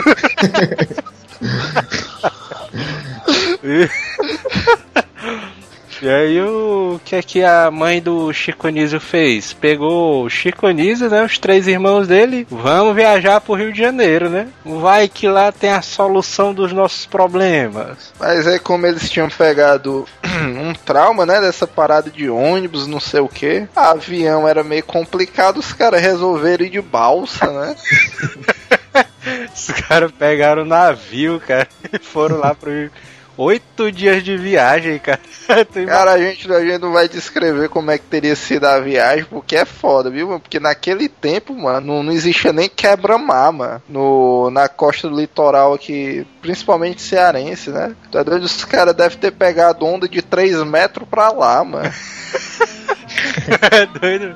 E aí o que é que a mãe do Chico Anísio fez? Pegou o Chico Anísio, né? Os três irmãos dele, vamos viajar pro Rio de Janeiro, né? Vai que lá tem a solução dos nossos problemas. Mas aí, como eles tinham pegado um trauma, né? Dessa parada de ônibus, não sei o que. Avião era meio complicado, os caras resolveram ir de balsa, né? Os caras pegaram o navio, cara, e foram lá pro Rio. Oito dias de viagem, cara. Cara, a gente, a gente não vai descrever como é que teria sido a viagem, porque é foda, viu, mano? Porque naquele tempo, mano, não, não existia nem quebra-mar, mano. No, na costa do litoral aqui, principalmente cearense, né? Tá doido? Os caras devem ter pegado onda de 3 metros pra lá, mano. É doido.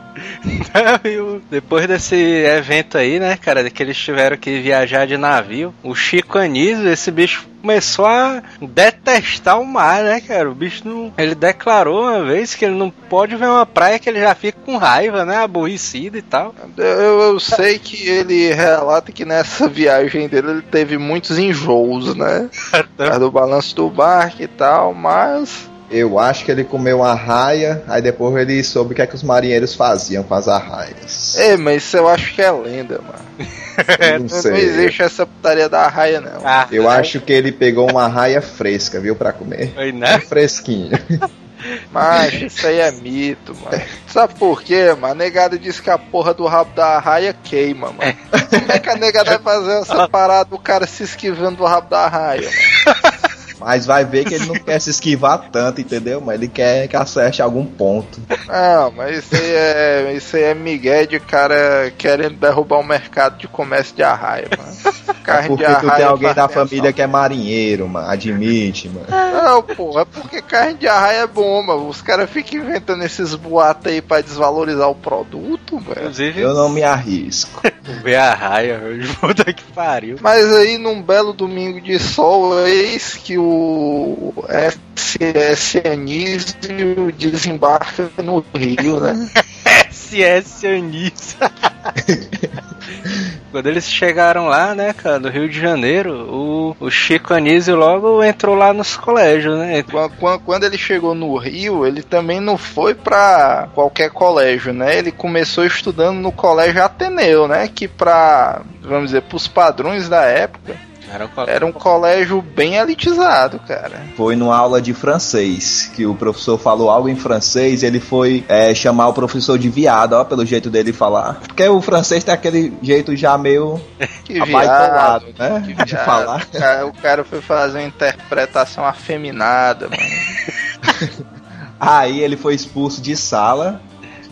Não, Depois desse evento aí, né, cara, que eles tiveram que viajar de navio, o Chico Anísio, esse bicho começou a detestar o mar, né, cara? O bicho não. Ele declarou uma vez que ele não pode ver uma praia que ele já fica com raiva, né? Aborrecido e tal. Eu, eu sei que ele relata que nessa viagem dele ele teve muitos enjoos, né? Do balanço do barco e tal, mas. Eu acho que ele comeu uma raia, aí depois ele soube o que é que os marinheiros faziam com as arraias. É, mas isso eu acho que é lenda, mano. Eu não Não, sei. existe essa putaria da raia, não. Ah, Eu acho que ele pegou uma raia fresca, viu, pra comer. Foi, né? Fresquinha. Mas isso aí é mito, mano. Sabe por quê, mano? A negada diz que a porra do rabo da raia queima, mano. Como é que a negada vai fazer essa parada do cara se esquivando do rabo da raia, mano? Mas vai ver que ele não quer se esquivar tanto, entendeu? Mas ele quer que acerte algum ponto. Não, mas isso aí é, isso aí é migué de cara querendo derrubar o mercado de comércio de arraia, mano. É Carne porque de tu arraia tem alguém da família que é marinheiro, mano. Admite, mano. Não, pô, é porque carne de arraia é bom, mano. Os caras ficam inventando esses boatos aí pra desvalorizar o produto, velho. Inclusive, Eu não me arrisco. ver a raia, velho. Puta que pariu. Mas aí, num belo domingo de sol, eis que o SS Anísio desembarca no Rio, né? SS Anísio. Quando eles chegaram lá, né, cara, no Rio de Janeiro, o, o Chico Anísio logo entrou lá nos colégios, né? Quan- quan- Quando ele chegou no Rio, ele também não foi pra qualquer colégio, né? Ele começou estudando no colégio Ateneu, né? Que pra, vamos dizer, pros padrões da época, Era um co- era um colégio bem elitizado, cara. Foi numa aula de francês, que o professor falou algo em francês e ele foi é, chamar o professor de viado, ó, pelo jeito dele falar. Porque o francês tem aquele jeito já meio Que abaitolado, viado, né? que De falar. O cara, o cara foi fazer uma interpretação afeminada, mano. Aí ele foi expulso de sala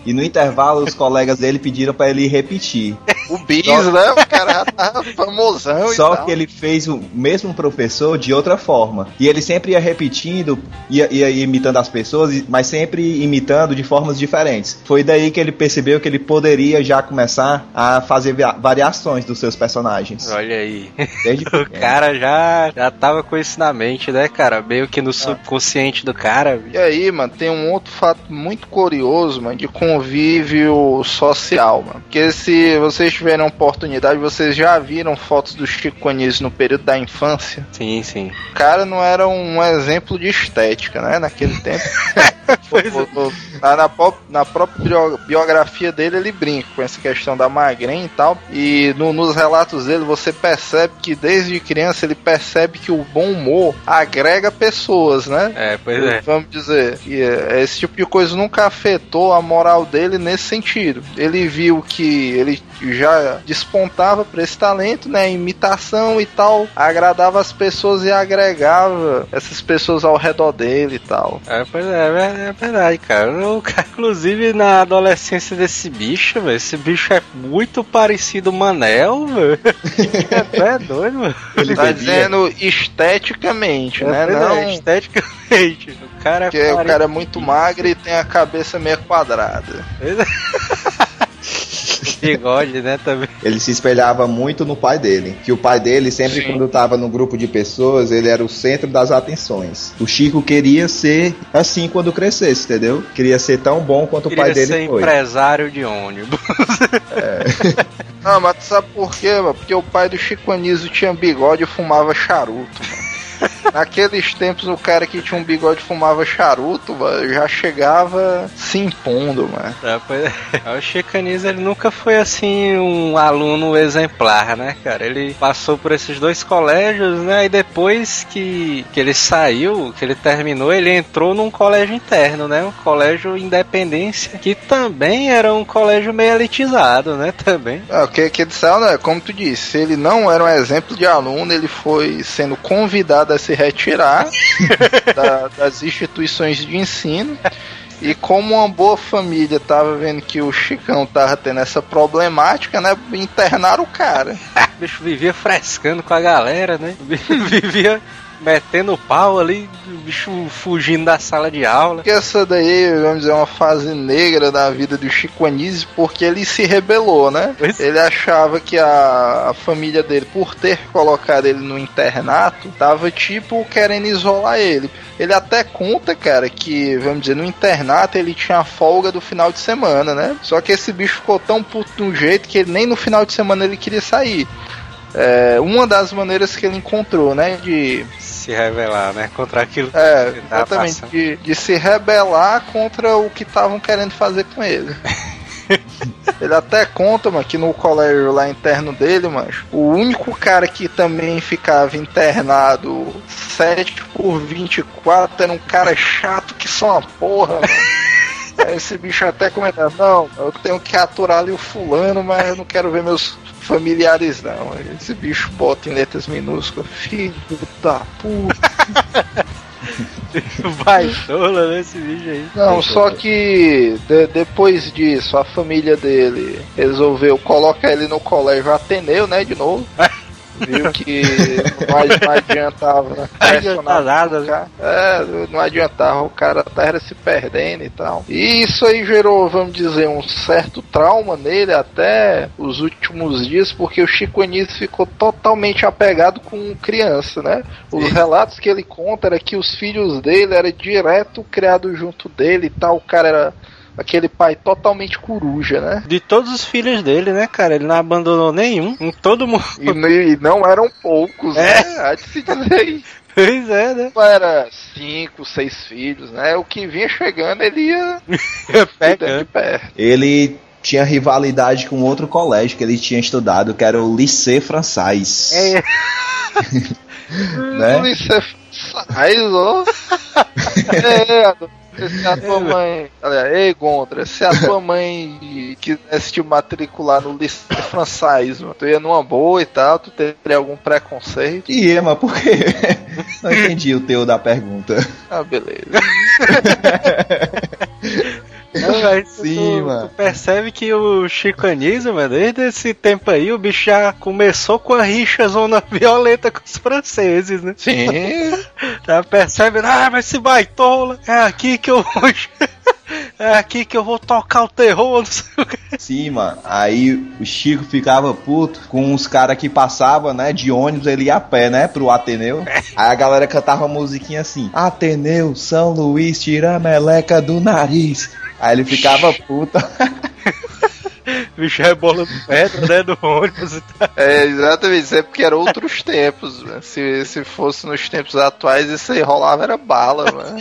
e no intervalo os colegas dele pediram pra ele repetir. O Bis, né? O cara já tava famosão e Só tal. que ele fez o mesmo professor de outra forma. E ele sempre ia repetindo, ia, ia imitando as pessoas, mas sempre imitando de formas diferentes. Foi daí que ele percebeu que ele poderia já começar a fazer variações dos seus personagens. Olha aí. Desde O pequeno. cara já, já tava com isso na mente, né, cara? Meio que no subconsciente do cara. E aí, mano, tem um outro fato muito curioso, mano, de convívio social, mano. Porque se vocês tiverem oportunidade, vocês já viram fotos do Chico Anísio no período da infância? Sim, sim. O cara não era um exemplo de estética, né? Naquele tempo. na, na, na, própria biografia dele, ele brinca com essa questão da magrinha e tal. E no, nos relatos dele, você percebe que desde criança ele percebe que o bom humor agrega pessoas, né? É, pois é. Vamos dizer. É, esse tipo de coisa nunca afetou a moral dele nesse sentido. Ele viu que ele já despontava para esse talento, né? Imitação e tal, agradava as pessoas e agregava essas pessoas ao redor dele e tal. É, pois é, é, é verdade, cara. Eu, inclusive na adolescência desse bicho, velho, esse bicho é muito parecido Manel, velho. é doido, mano. Ele tá dizendo esteticamente, é, né? Não é, esteticamente. O cara é, o cara é muito magro e tem a cabeça meio quadrada. bigode, né, também. Ele se espelhava muito no pai dele. Que o pai dele, sempre Sim. quando tava no grupo de pessoas, ele era o centro das atenções. O Chico queria ser assim quando crescesse, entendeu? Queria ser tão bom quanto queria o pai dele ser foi. empresário de ônibus. É. Não, mas tu sabe por quê, mano? Porque o pai do Chico Anísio tinha bigode e fumava charuto, mano. Naqueles tempos, o cara que tinha um bigode fumava charuto, mano, já chegava se impondo, mano. É, pois é. O Chicanis, ele nunca foi assim um aluno exemplar, né, cara? Ele passou por esses dois colégios, né? E depois que, que ele saiu, que ele terminou, ele entrou num colégio interno, né? Um colégio Independência, que também era um colégio meio elitizado, né? Também. É, o que, que ele saiu, né? Como tu disse, ele não era um exemplo de aluno, ele foi sendo convidado a se retirar da, das instituições de ensino. E como uma boa família tava vendo que o Chicão tava tendo essa problemática, né? Internaram o cara. o bicho vivia frescando com a galera, né? vivia metendo pau ali, o bicho fugindo da sala de aula. Essa daí, vamos dizer, é uma fase negra da vida do Chico Anísio, porque ele se rebelou, né? Pois? Ele achava que a, a, família dele, por ter colocado ele no internato, tava tipo querendo isolar ele. Ele até conta, cara, que, vamos dizer, no internato ele tinha a folga do final de semana, né? Só que esse bicho ficou tão puto de um jeito que ele, nem no final de semana ele queria sair. É, uma das maneiras que ele encontrou, né, de se rebelar, né? Contra aquilo é, que tá exatamente, de, de, se rebelar contra o que estavam querendo fazer com ele. ele até conta, mano, que no colégio lá interno dele, mas o único cara que também ficava internado 7 por 24 era um cara chato que só uma porra, mano. Esse bicho até comenta, não, eu tenho que aturar ali o fulano, mas eu não quero ver meus familiares não. Esse bicho bota em letras minúsculas, filho da puta. Vai tola nesse né, bicho aí. Não, só que de, depois disso a família dele resolveu colocar ele no colégio Ateneu, né, de novo. viu que não, não adiantava pressionar nada, né? é, não adiantava, o cara tava se perdendo e tal. E isso aí gerou, vamos dizer, um certo trauma nele até os últimos dias, porque o Chico Anísio ficou totalmente apegado com criança, né? Os Sim. relatos que ele conta era que os filhos dele eram direto criados junto dele e tal, o cara era aquele pai totalmente coruja, né? De todos os filhos dele, né, cara? Ele não abandonou nenhum. Em todo mundo. E, e não eram poucos, é. né? Há de se dizer Pois é, né? Era cinco, seis filhos, né? O que vinha chegando, ele ia pegando de pé. Ele tinha rivalidade com outro colégio que ele tinha estudado, que era o Lycée Français. É. né? O Lycée Français, ó. é, se a tua mãe. Aliás, ei, Gondra, se a tua mãe quisesse te matricular no liceu francês, tu ia numa boa e tal, tu teria algum preconceito? Ia, mas por quê? Não entendi o teu da pergunta. Ah, beleza. Não, Sim, tu, mano. Tu percebe que o Chico Anísio, mano, desde esse tempo aí, o bicho já começou com a rixa zona violenta com os franceses, né? Sim. já percebe, ah, mas se baitola, é aqui que eu vou. É aqui que eu vou tocar o terror, não sei o que. Sim, mano. Aí o Chico ficava puto com os caras que passavam, né? De ônibus, ele ia a pé, né? Pro Ateneu. Aí a galera cantava uma musiquinha assim: Ateneu, São Luís, tira a meleca do nariz. Aí ele ficava puto. bicho bola de pedra, né? Do ônibus e tal. É, exatamente, isso é porque eram outros tempos, né? Se, se fosse nos tempos atuais, isso aí rolava era bala, mano.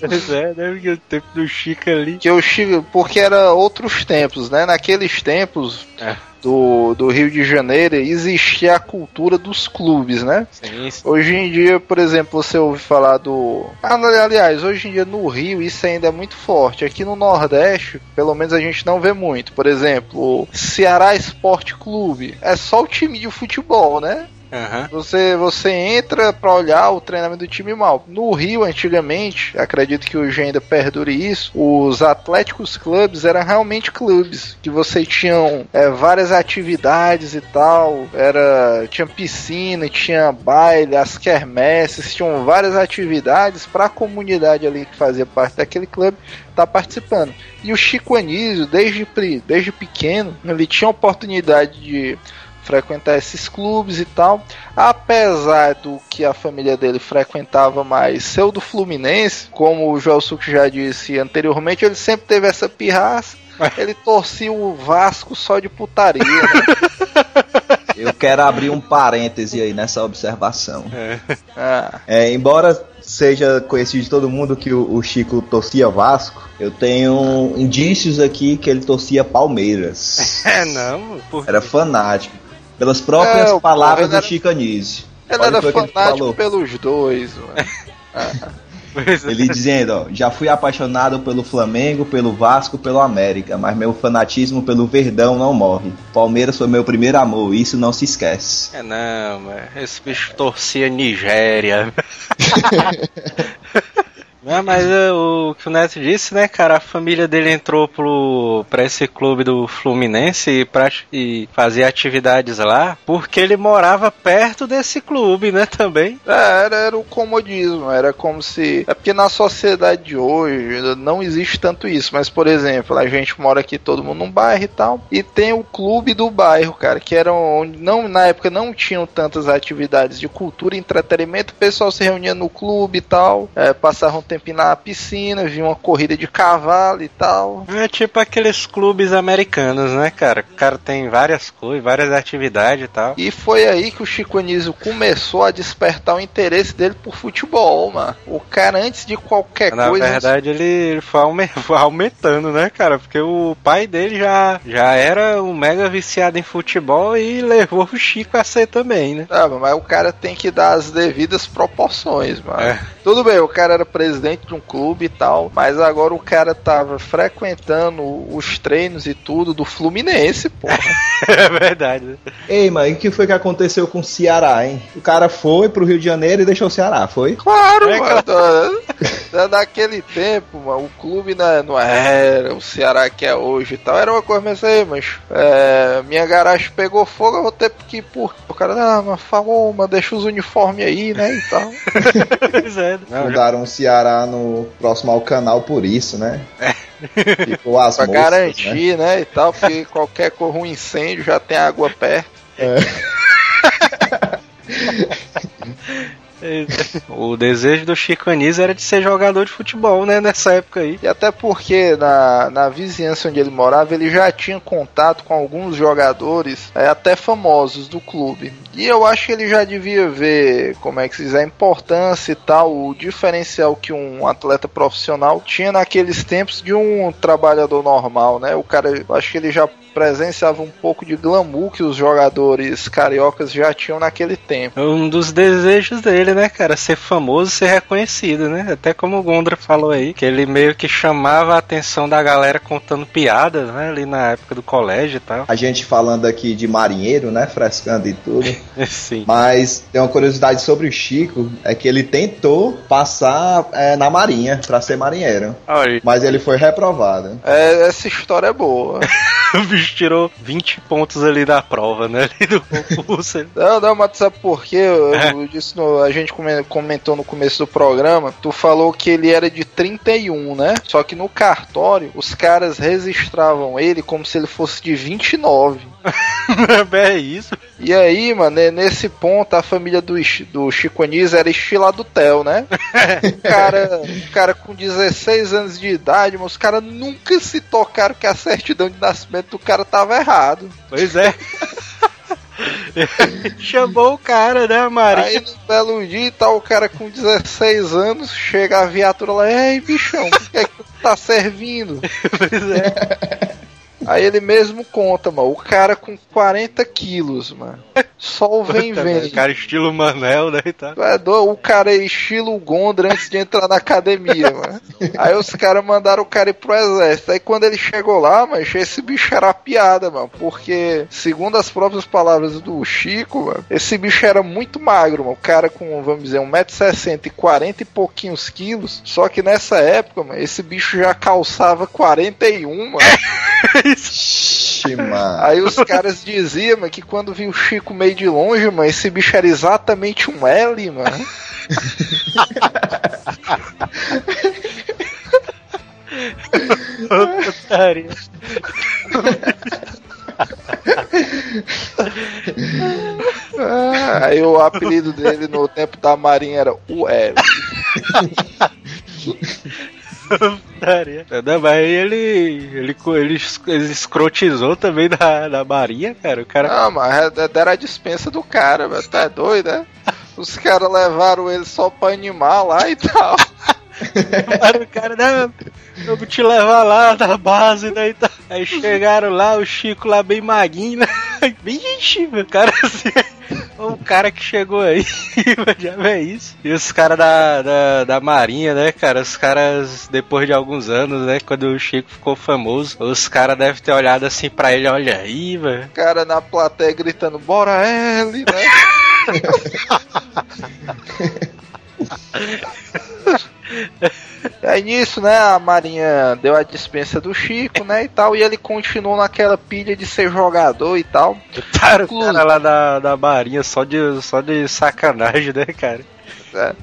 Pois é, né? Porque o tempo do Chico ali. Que o Chico, porque era outros tempos, né? Naqueles tempos É. do, do Rio de Janeiro existia a cultura dos clubes, né? Sim, sim. Hoje em dia, por exemplo, você ouve falar do. Ah, aliás, hoje em dia no Rio isso ainda é muito forte. Aqui no Nordeste, pelo menos a gente não vê muito. Por exemplo, Ceará Esporte Clube. É só o time de futebol, né? Aham. Você, você entra pra olhar o treinamento do time mal. No Rio, antigamente, acredito que hoje ainda perdure isso, os Atléticos Clubes eram realmente clubes, que você tinham é, várias atividades e tal, era tinha piscina, tinha baile, as quermesses, tinham várias atividades para a comunidade ali que fazia parte daquele clube tá participando. E o Chico Anísio, desde, desde pequeno, ele tinha a oportunidade de frequentar esses clubes e tal. Apesar do que a família dele frequentava mais ser o do Fluminense, como o Joel Suco já disse anteriormente, ele sempre teve essa pirraça. Ele torcia o Vasco só de putaria. né? Eu quero abrir um parêntese aí nessa observação. Ah, É, embora seja conhecido de todo mundo que o, o Chico torcia Vasco, eu tenho indícios aqui que ele torcia Palmeiras. É, não, por Era fanático. Pelas próprias É, palavras ele do Chico Anísio. ele Olha era ele fanático falou. pelos dois. Mano. É. Ele dizendo, ó, já fui apaixonado pelo Flamengo, pelo Vasco, pelo América, mas meu fanatismo pelo Verdão não morre. Palmeiras foi meu primeiro amor, isso não se esquece. É não, mas esse bicho torcia Nigéria. Não, mas é, o que o Neto disse, né, cara, a família dele entrou pro, pra esse clube do Fluminense e, pra, e fazia atividades lá porque ele morava perto desse clube, né, também. É, era, era o comodismo, era como se. É porque na sociedade de hoje não existe tanto isso, mas por exemplo, a gente mora aqui todo mundo num bairro e tal, e tem o clube do bairro, cara, que era onde não, na época não tinham tantas atividades de cultura e entretenimento, o pessoal se reunia no clube e tal, é, passava um tempinho na piscina, via uma corrida de cavalo e tal. É tipo aqueles clubes americanos, né, cara? O cara tem várias coisas, várias atividades e tal. E foi aí que o Chico Anísio começou a despertar o interesse dele por futebol, mano. O cara, antes de qualquer Na coisa. verdade, ele, ele foi aumentando, né, cara? Porque o pai dele já, já era um mega viciado em futebol e levou o Chico a ser também, né? Ah, mas o cara tem que dar as devidas proporções, mano. É. Tudo bem, o cara era presidente de um clube e tal, mas agora o cara tava frequentando os treinos e tudo do Fluminense, pô. É verdade. né? Ei, mas o que foi que aconteceu com o Ceará, hein? O cara foi pro Rio de Janeiro e deixou o Ceará, foi? Claro, É, mano. Da- Daquele tempo, mano, o clube né, não era o Ceará que é hoje e tal. Era uma coisa, mas aí, mas é, minha garagem pegou fogo, eu vou ter que ir por. O cara, ah, mas falou, mas deixa os uniformes aí, né? E tal. Pois é. Não, já- Mudaram o Ceará no próximo ao canal por isso, né? Ficou as pra moças, né? garantir, né? E tal, porque qualquer cor um incêndio já tem água perto. O desejo do Chico Anísio era de ser jogador de futebol, né? Nessa época aí. E até porque na, na vizinhança onde ele morava, ele já tinha contato com alguns jogadores, é, até famosos do clube. E eu acho que ele já devia ver, como é que se diz, a importância e tal, o diferencial que um atleta profissional tinha naqueles tempos de um trabalhador normal, né? O cara, eu acho que ele já presenciava um pouco de glamour que os jogadores cariocas já tinham naquele tempo. Um dos desejos dele, né, cara? Ser famoso, ser reconhecido, né? Até como o Gondra falou aí, que ele meio que chamava a atenção da galera contando piadas, né? Ali na época do colégio e tal. A gente falando aqui de marinheiro, né? Frescando e tudo. Sim. Mas tem uma curiosidade sobre o Chico, é que ele tentou passar é, na marinha pra ser marinheiro. Olha, Mas ele foi reprovado. É, essa história é boa. o bicho tirou 20 pontos ali da prova, né? Ali do concurso. Não, não, mas sabe por quê? Eu, É. eu disse no- a gente come- comentou no começo do programa, tu falou que ele era de 31, né? Só que no cartório, os caras registravam ele como se ele fosse de 29. é isso. E aí, mano, né, nesse ponto a família do, do Chico Anísio era estilo do Theo, né? O cara, o cara com 16 anos de idade, mas os caras nunca se tocaram que a certidão de nascimento do cara tava errado. Pois é. Chamou o cara, né, Maria? Aí no belo dia tal, o cara com 16 anos, chega a viatura lá, ei bichão, o que é que tu tá servindo? Pois é. Aí ele mesmo conta, mano, o cara com 40 quilos, mano. Só o vem vem. Cara, estilo Manel, né? Doido? O cara é estilo Gondra antes de entrar na academia, mano. Aí os caras mandaram o cara ir pro exército. Aí quando ele chegou lá, mas esse bicho era piada, mano. Porque, segundo as próprias palavras do Chico, mano, esse bicho era muito magro, mano. O cara com, vamos dizer, 1,60m e 40 e pouquinhos quilos. Só que nessa época, mano, esse bicho já calçava 41, mano. Aí os caras diziam, mano, que quando viu o Chico meio de longe, mano, esse bicho era exatamente um L, mano. Ah, aí o apelido dele no tempo da Marinha era o L. Mas aí ele, ele, ele, ele escrotizou também da, da Maria, cara. O cara. Não, mas é- deram a dispensa do cara, velho. Tá doido, né? Os caras levaram ele só pra animar lá e tal. O cara, não, eu vou te levar lá na base, né? e tal. Aí chegaram lá, o Chico lá bem maguinho, né? Vixe, meu cara assim. O cara que chegou aí, já vê isso. E os caras da, da, da Marinha, né, cara? Os caras, depois de alguns anos, né? Quando o Chico ficou famoso, os caras devem ter olhado assim pra ele, olha aí, velho. O cara na plateia gritando, bora L, né? Aí nisso, né, a Marinha deu a dispensa do Chico, né, e tal, e ele continuou naquela pilha de ser jogador e tal. O cara lá da, da Marinha só de, só de sacanagem, né, cara? É.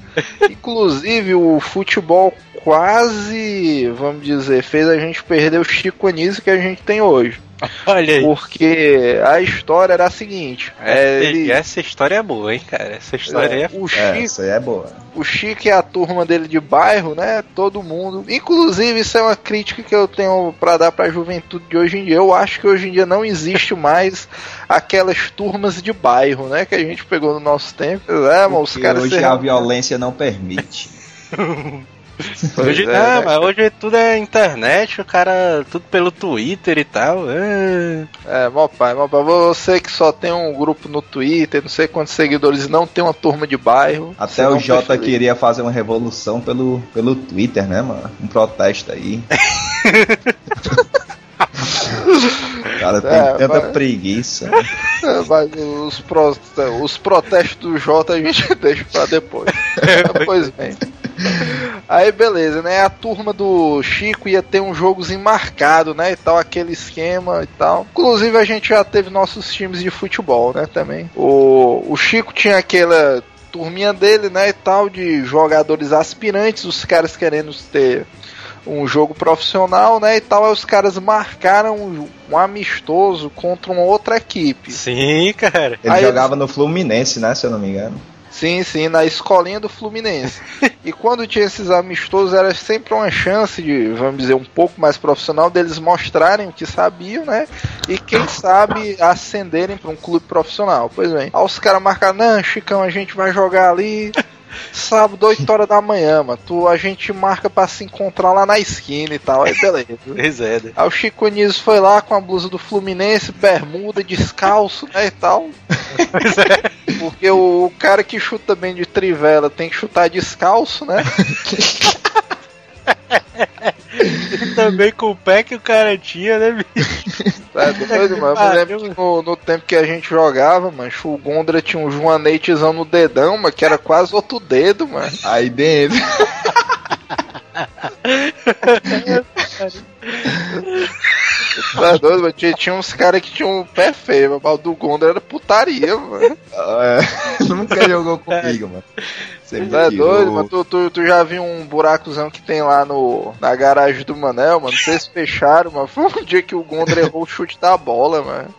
Inclusive, o futebol quase, vamos dizer, fez a gente perder o Chico Anísio que a gente tem hoje. Olha aí. Porque a história era a seguinte: é, Essa, ele- essa história é boa, hein, cara? Essa história é, é, o, É, Chico, isso aí é boa. o Chico e a turma dele de bairro, né? Todo mundo. Inclusive, isso é uma crítica que eu tenho pra dar pra juventude de hoje em dia. Eu acho que hoje em dia não existe mais aquelas turmas de bairro, né? Que a gente pegou no nosso tempo. É, mas os caras. hoje a violência não permite. Hoje, é, não, né, mas hoje tudo é internet, o cara, tudo pelo Twitter e tal. É. É, meu pai, meu pai, você que só tem um grupo no Twitter, não sei quantos seguidores, não tem uma turma de bairro. Até o Jota queria fazer uma revolução pelo, pelo Twitter, né, mano? Um protesto aí. o cara tem É, tanta mas- preguiça. É, mas os, pro- os protestos do Jota a gente deixa pra depois. pois bem. Aí beleza, né? A turma do Chico ia ter um jogozinho marcado, né? E tal, aquele esquema e tal. Inclusive a gente já teve nossos times de futebol, né? Também. O, o Chico tinha aquela turminha dele, né? E tal, de jogadores aspirantes, os caras querendo ter um jogo profissional, né? E tal, aí os caras marcaram um, um amistoso contra uma outra equipe. Sim, cara. Ele Aí jogava no Fluminense, né, se eu não me engano. Sim, sim, na escolinha do Fluminense. e quando tinha esses amistosos, era sempre uma chance de, vamos dizer, um pouco mais profissional deles mostrarem o que sabiam, né? E quem sabe ascenderem para um clube profissional. Pois bem, aí os caras marcaram, não, Chicão, a gente vai jogar ali. Sábado, 8 horas da manhã, mano. Tu, a gente marca pra se encontrar lá na esquina e tal. Aí beleza. Pois é, né? Aí o Chico Anísio foi lá com a blusa do Fluminense, bermuda, descalço, né, e tal. Pois é. Porque o cara que chuta bem de trivela tem que chutar descalço, né? E também com o pé que o cara tinha, né, bicho? Tá doido, mano. Eu me lembro que no, no tempo que a gente jogava, mano, o Gondra tinha um joanetezão no dedão, mano, que era quase outro dedo, mano. Aí dentro. Tá doido, mano. Tinha, tinha uns caras que tinham um pé feio, mas o do Gondra era putaria, mano. É, nunca jogou comigo, mano. Você Tá tirou. doido, mano. Tu, tu, tu já viu um buracozão que tem lá no, na garagem do Manel, mano? Vocês fecharam, mano. Foi um dia que o Gondra errou o chute da bola, mano.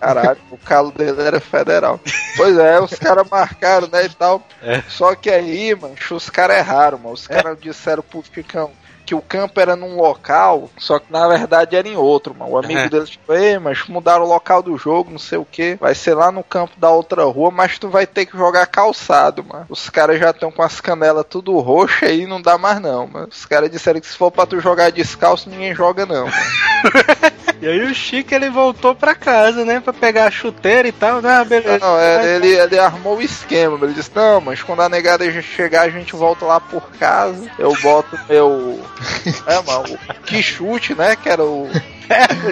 Caralho, o calo dele era federal. Pois é, os caras marcaram, né, e tal. É. Só que aí, mano, os caras erraram, mano. Os caras disseram pro Chicão que o campo era num local, só que na verdade era em outro, mano. O amigo É. deles tipo, ei, mas mudaram o local do jogo, não sei o que. Vai ser lá no campo da outra rua, mas tu vai ter que jogar calçado, mano. Os caras já estão com as canelas tudo roxa aí, não dá mais não, mano. Os caras disseram que se for pra tu jogar descalço, ninguém joga não, mano. E aí o Chico ele voltou pra casa, né? Pra pegar a chuteira e tal. Ah, beleza. Não, é, ele, ele armou o esquema. Ele disse: Não, mas quando a negada chegar, a gente volta lá por casa. Eu boto meu. É, mano, o que chute, né? Que era o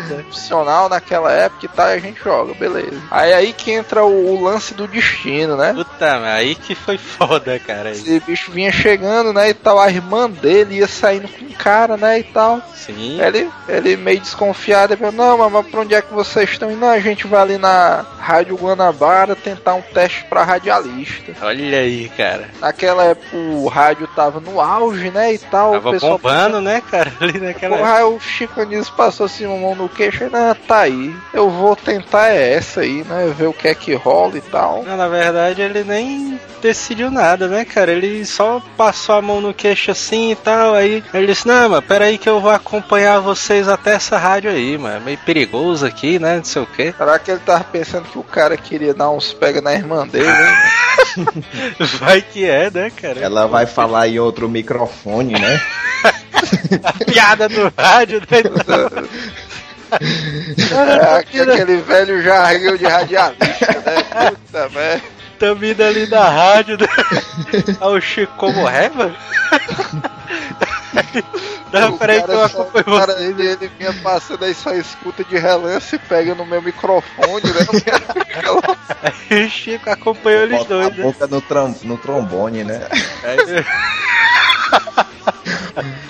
profissional naquela época e tal, e a gente joga, beleza. Aí aí que entra o, o lance do destino, né? Puta, aí que foi foda, cara. Esse bicho vinha chegando, né? E tal, a irmã dele ia saindo com um cara, né? E tal. Sim. Ele, ele meio desconfiado, ele falou, não, mas- mas pra onde é que vocês estão indo? Não, a gente vai ali na Rádio Guanabara tentar um teste pra radialista. Olha aí, cara. Naquela época o rádio tava no auge, né, e tal. Tava o pessoal né, cara? Ali naquela. Porra, o Chico Anísio passou assim uma mão no queixo e não, tá aí. Eu vou tentar é essa aí, né? Ver o que é que rola e tal. Não, na verdade ele nem decidiu nada, né, cara? Ele só passou a mão no queixo assim e tal. Aí ele disse: Não, mas peraí que eu vou acompanhar vocês até essa rádio aí, mano. É meio perigoso aqui, né? Não sei o quê. Será que ele tava pensando que o cara queria dar uns pega na irmã dele, né? Vai que é, né, cara? Ela vai falar em outro microfone, né? Piada do rádio, né? É, aquele velho jargão de radialista, né? Puta merda. Também ali da rádio. Né? Aí o Chico como é, mano? Não, O peraí cara só- cara, ele, ele vinha passando aí só escuta de relance e pega no meu microfone, né? Aí o Chico acompanhou eles Bota a dois, né? boca no, trom- no trombone, né? Aí-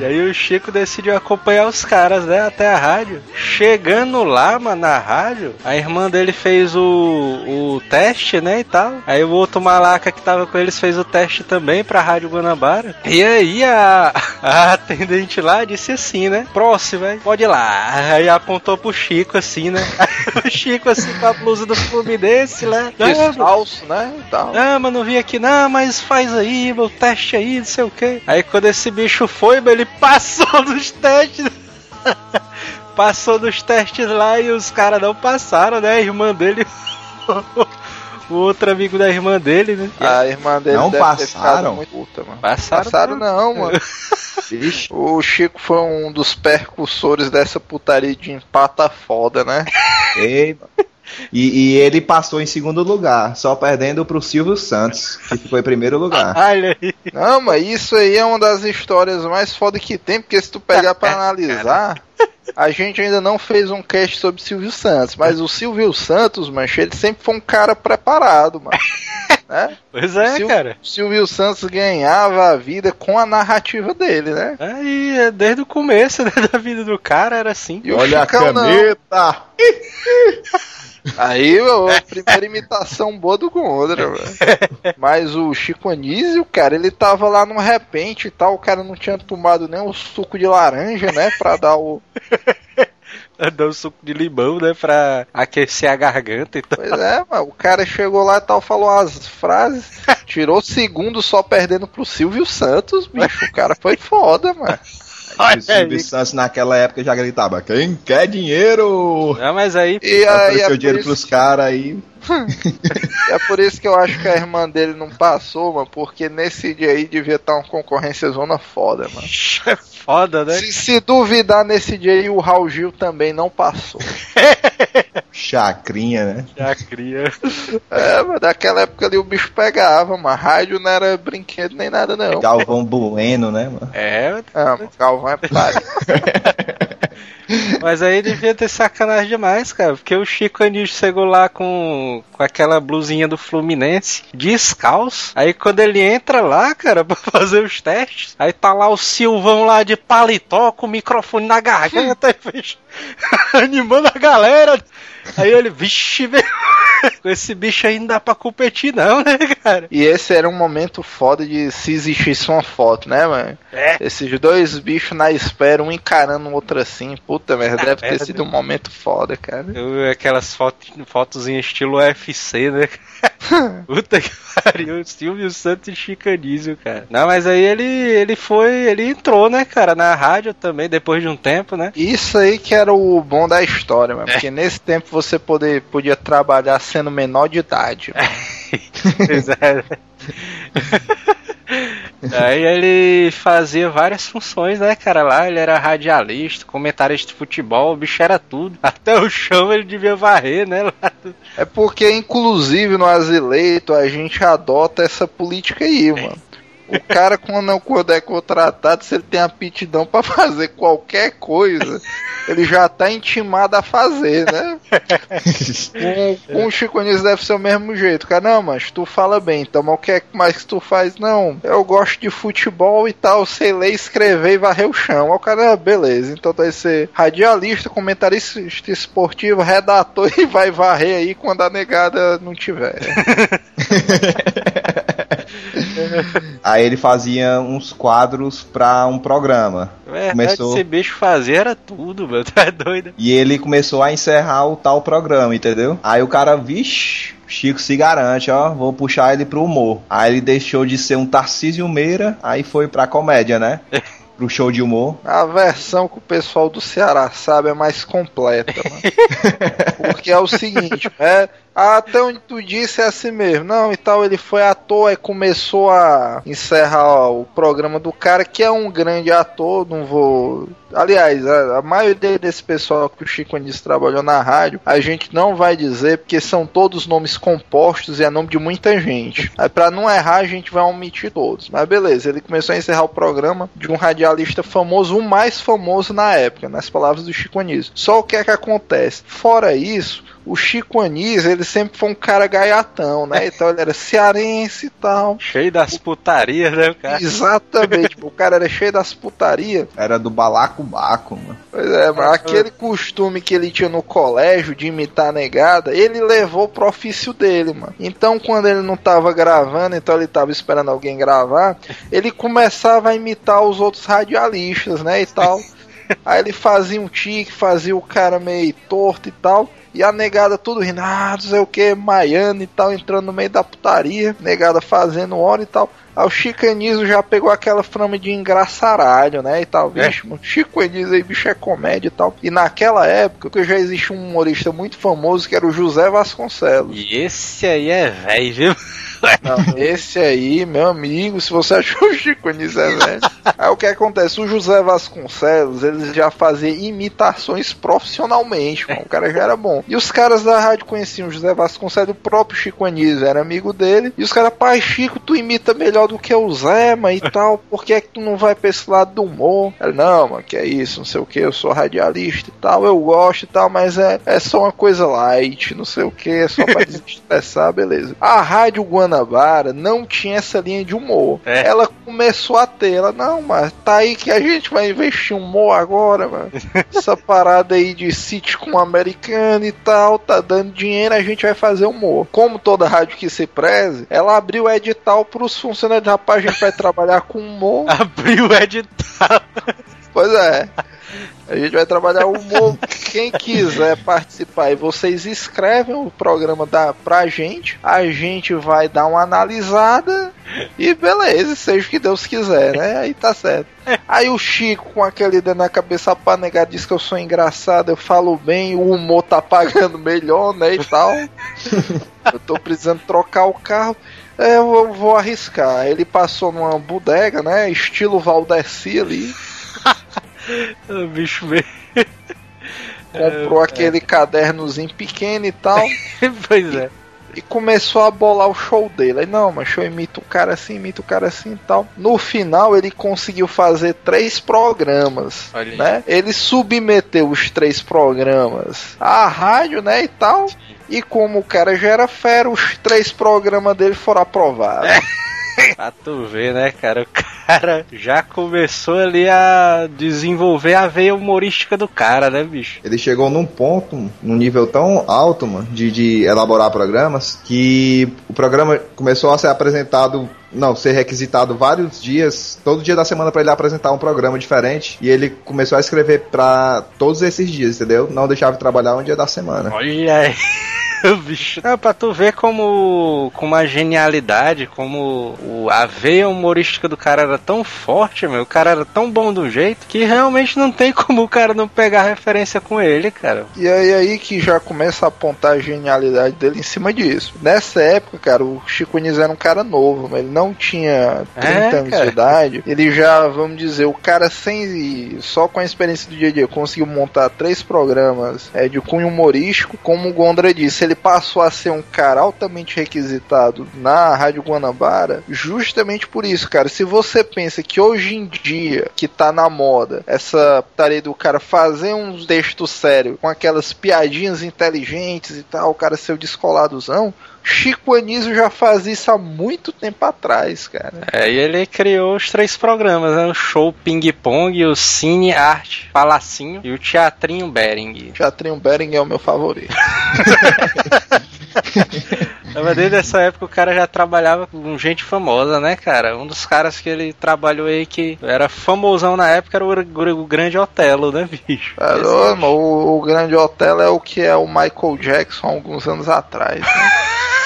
E aí o Chico decidiu acompanhar os caras, né, até a rádio. Chegando lá, mano, na rádio, a irmã dele fez o, o teste, né, e tal. Aí o outro malaca que tava com eles fez o teste também pra Rádio Guanabara. E aí a, a atendente lá disse assim, né, próximo, hein, pode ir lá. Aí apontou pro Chico assim, né. Aí o Chico assim com a blusa do Fluminense, né. "Não, Descalço, né? E tal. ah, mas não vim aqui não, mas faz aí, meu teste aí, não sei o que. Aí quando esse bicho foi, ele passou nos testes. passou nos testes lá e os caras não passaram, né? A irmã dele. o outro amigo da irmã dele, né? A irmã dele Não passaram? muito puta, mano. Passaram, Passaram não, mano. O Chico foi um dos percussores dessa putaria de empata foda, né? ei, e, e ele passou em segundo lugar, só perdendo pro Silvio Santos, que ficou em primeiro lugar. Olha aí. Não, mas isso aí é uma das histórias mais foda que tem, porque se tu pegar pra analisar, a gente ainda não fez um cast sobre Silvio Santos, mas o Silvio Santos, mancha, ele sempre foi um cara preparado, mano. Né? Pois é, Sil- cara. Silvio Santos ganhava a vida com a narrativa dele, né? Aí, é, desde o começo né, da vida do cara era assim. E o Olha a Chicão caneta! Aí, a primeira imitação boa do Gondra, velho. Mas o Chico Anísio, cara, ele tava lá no repente e tal, o cara não tinha tomado nem o suco de laranja, né, pra dar o... Dar um suco de limão, né? Pra aquecer a garganta e tal. Pois é, mano, o cara chegou lá e tal, falou as frases, tirou segundo só perdendo pro Silvio Santos, bicho, o cara foi foda, mano. o Silvio Santos naquela época já gritava: Quem quer dinheiro? Não, mas aí. E aí, é dinheiro isso- pros caras aí. É por isso que eu acho que a irmã dele não passou, mano, porque nesse dia aí devia estar uma concorrência zona foda, mano. É foda, né? Se, se duvidar nesse dia aí, o Raul Gil também não passou. Chacrinha, né? Cria. É, mas daquela época ali o bicho pegava, mano. Rádio não era brinquedo nem nada, não. Galvão Bueno, né, mano? É, Ah, mano, Galvão é páreo. Mas aí devia ter sacanagem demais, cara. Porque o Chico Anísio chegou lá com, com aquela blusinha do Fluminense, descalço. Aí quando ele entra lá, cara, pra fazer os testes, aí tá lá o Silvão lá de paletó com o microfone na garganta animando a galera. Aí ele, vixe, velho. Com esse bicho aí não dá pra competir, não, né, cara? E esse era um momento foda de se existisse uma foto, né, mano? É. Esses dois bichos na espera, um encarando o outro assim. Puta merda, deve ter merda. sido um momento foda, cara. Eu- Aquelas fotos, em estilo UFC, né? Puta que pariu, Silvio Santos e Chicanísio, cara. Não, mas aí ele, ele foi, ele entrou, né, cara, na rádio também, depois de um tempo, né? Isso aí que era o bom da história, mano. Porque nesse tempo você poder, podia trabalhar sendo menor de idade. Pois é. Aí ele fazia várias funções, né, cara? Lá ele era radialista, comentarista de futebol, o bicho era tudo. Até o chão ele devia varrer, né? Do- É porque, inclusive, no Azileito, a gente adota essa política aí, mano. O cara, quando quando é contratado, se ele tem aptidão pra fazer qualquer coisa, ele já tá intimado a fazer, né? Com, com o Chico Anísio deve ser o mesmo jeito. Cara, não, mas tu fala bem, então, mas o que é mais que tu faz? Não, eu gosto de futebol e tal, sei ler, escrever e varrer o chão. Aí o cara, ah, beleza, então tu vai ser radialista, comentarista esportivo, redator e vai varrer aí quando a negada não tiver. Aí ele fazia uns quadros pra um programa. Verdade, Começou- esse bicho fazia era tudo, meu. Tá doido? E ele começou a encerrar o tal programa, entendeu? Aí o cara, vixe, Chico se garante, ó, vou puxar ele pro humor. Aí ele deixou de ser um Tarcísio Meira, aí foi pra comédia, né? Pro show de humor. A versão que o pessoal do Ceará sabe é mais completa, mano. Porque é o seguinte, é. Até onde tu disse é assim mesmo. Não, e tal, ele foi ator e começou a encerrar ó, o programa do cara, que é um grande ator, não vou. Aliás, a, a maioria desse pessoal que o Chico Anísio trabalhou na rádio, a gente não vai dizer, porque são todos nomes compostos e é nome de muita gente. Aí pra não errar, a gente vai omitir todos. Mas beleza, ele começou a encerrar o programa de um radialista famoso, o mais famoso na época, nas palavras do Chico Anísio. Só o que é que acontece? Fora isso, o Chico Anísio, ele sempre foi um cara gaiatão, né? Então ele era cearense e tal. Cheio das putarias, né, cara? Exatamente, tipo, o cara era cheio das putarias. Era do balacobaco, mano. Pois é, mas aquele costume que ele tinha no colégio de imitar a negada, ele levou pro ofício dele, mano. Então, quando ele não tava gravando, então ele tava esperando alguém gravar, ele começava a imitar os outros radialistas, né, e tal. Aí ele fazia um tique, fazia o cara meio torto e tal. E a negada tudo rindo, ah, não sei o que, Maiana e tal, entrando no meio da putaria, negada fazendo hora e tal. O Chico Anísio já pegou aquela frama de engraçaralho, né? E tal, É. bicho, mano, Chico Anísio aí, bicho é comédia e tal. E naquela época que já existe um humorista muito famoso que era o José Vasconcelos. E esse aí é velho, viu? Não, esse aí, meu amigo, se você achou o Chico Anísio é velho. Aí o que acontece? O José Vasconcelos, ele já fazia imitações profissionalmente, mano. o cara já era bom. E os caras da rádio conheciam o José Vasconcelos, o próprio Chico Anísio era amigo dele. E os caras, pai, Chico, tu imita melhor do que o Zé, mas e tal, por que é que tu não vai pra esse lado do humor? Ele, não, mano, que é isso, não sei o que, eu sou radialista e tal, eu gosto e tal, mas é, é só uma coisa light, não sei o que, é só pra desestressar, beleza. A Rádio Guanabara não tinha essa linha de humor. É. Ela começou a ter, ela, não, mas tá aí que a gente vai investir humor agora, mano. Essa parada aí de sitcom americano e tal, tá dando dinheiro, a gente vai fazer humor. Como toda rádio que se preze, ela abriu o edital pros funcionários, rapaz, a gente vai trabalhar com humor. Abriu o edital. Pois é. A gente vai trabalhar o humor. Quem quiser participar e vocês escrevem o programa da, pra gente, a gente vai dar uma analisada e beleza, seja o que Deus quiser, né? Aí tá certo. Aí o Chico, com aquele dedo na cabeça pra negar, diz que eu sou engraçado, eu falo bem, o humor tá pagando melhor, né? E tal. Eu tô precisando trocar o carro. É, eu vou- arriscar. Ele passou numa bodega, né? Estilo Valdeci ali. O bicho veio. comprou aquele cadernozinho pequeno e tal pois é. e começou a bolar o show dele. Aí, não, mas eu imito o cara assim, imito o cara assim e tal. No final ele conseguiu fazer três programas, Olha né? Ele submeteu os três programas à rádio, né, e tal. E como o cara já era fera, os três programas dele foram aprovados. Pra tu ver, né, cara? O cara já começou ali a desenvolver a veia humorística do cara, né, bicho? Ele chegou num ponto, num nível tão alto, mano, de, de elaborar programas, que o programa começou a ser apresentado não, ser requisitado vários dias, todo dia da semana para ele apresentar um programa diferente. E ele começou a escrever para todos esses dias, entendeu? Não deixava de trabalhar um dia da semana. Olha aí. bicho. É, pra tu ver como, como a genialidade, como o, a veia humorística do cara era tão forte, meu. O cara era tão bom do jeito que realmente não tem como o cara não pegar referência com ele, cara. E aí, aí que já começa a apontar a genialidade dele em cima disso. Nessa época, cara, o Chico Anísio era um cara novo, mas ele não tinha 30 É, anos cara. de idade. Ele já, vamos dizer, o cara sem. só com a experiência do dia a dia conseguiu montar três programas é, de cunho humorístico. Como o Gondra disse, ele passou a ser um cara altamente requisitado na Rádio Guanabara justamente por isso, cara. Se você pensa que hoje em dia, que tá na moda, essa tarefa do cara fazer um texto sério com aquelas piadinhas inteligentes e tal, o cara ser o descoladozão. Chico Anísio já fazia isso há muito tempo atrás, cara. É, e ele criou os três programas, né? O show Ping Pong, o Cine Arte Palacinho e o Teatrinho Bering. Teatrinho Bering é o meu favorito. Mas desde essa época o cara já trabalhava com gente famosa, né, cara? Um dos caras que ele trabalhou aí que era famosão na época era o, o Grande Otelo, né, bicho? Caramba, o, o Grande Hotel é o que é o Michael Jackson há alguns anos atrás. né?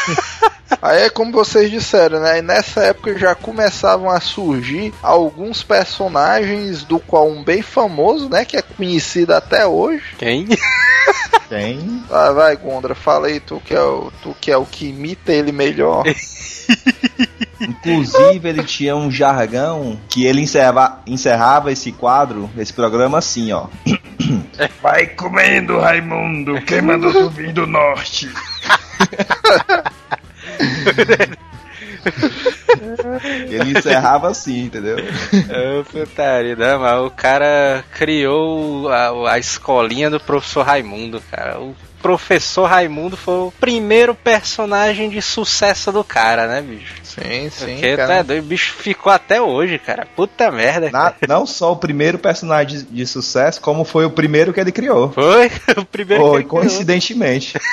Aí é como vocês disseram, né? E nessa época já começavam a surgir alguns personagens do qual um bem famoso, né? Que é conhecido até hoje. Quem? Tem. Vai, vai, Gondra, fala aí, tu que é o, tu que, é o que imita ele melhor. Inclusive, ele tinha um jargão que ele encerrava, encerrava esse quadro, esse programa assim, ó. Vai comendo, Raimundo. Quem mandou tu vir do norte? Ele encerrava assim, entendeu? Ô, putaria, né, mas o cara criou a, a escolinha do professor Raimundo, cara. O professor Raimundo foi o primeiro personagem de sucesso do cara, né, bicho? Sim, sim, Porque tá cara. doido, o bicho ficou até hoje, cara. Puta merda. Na- cara. não só o primeiro personagem de, de sucesso, como foi o primeiro que ele criou. Foi o primeiro que Foi, ele criou. coincidentemente.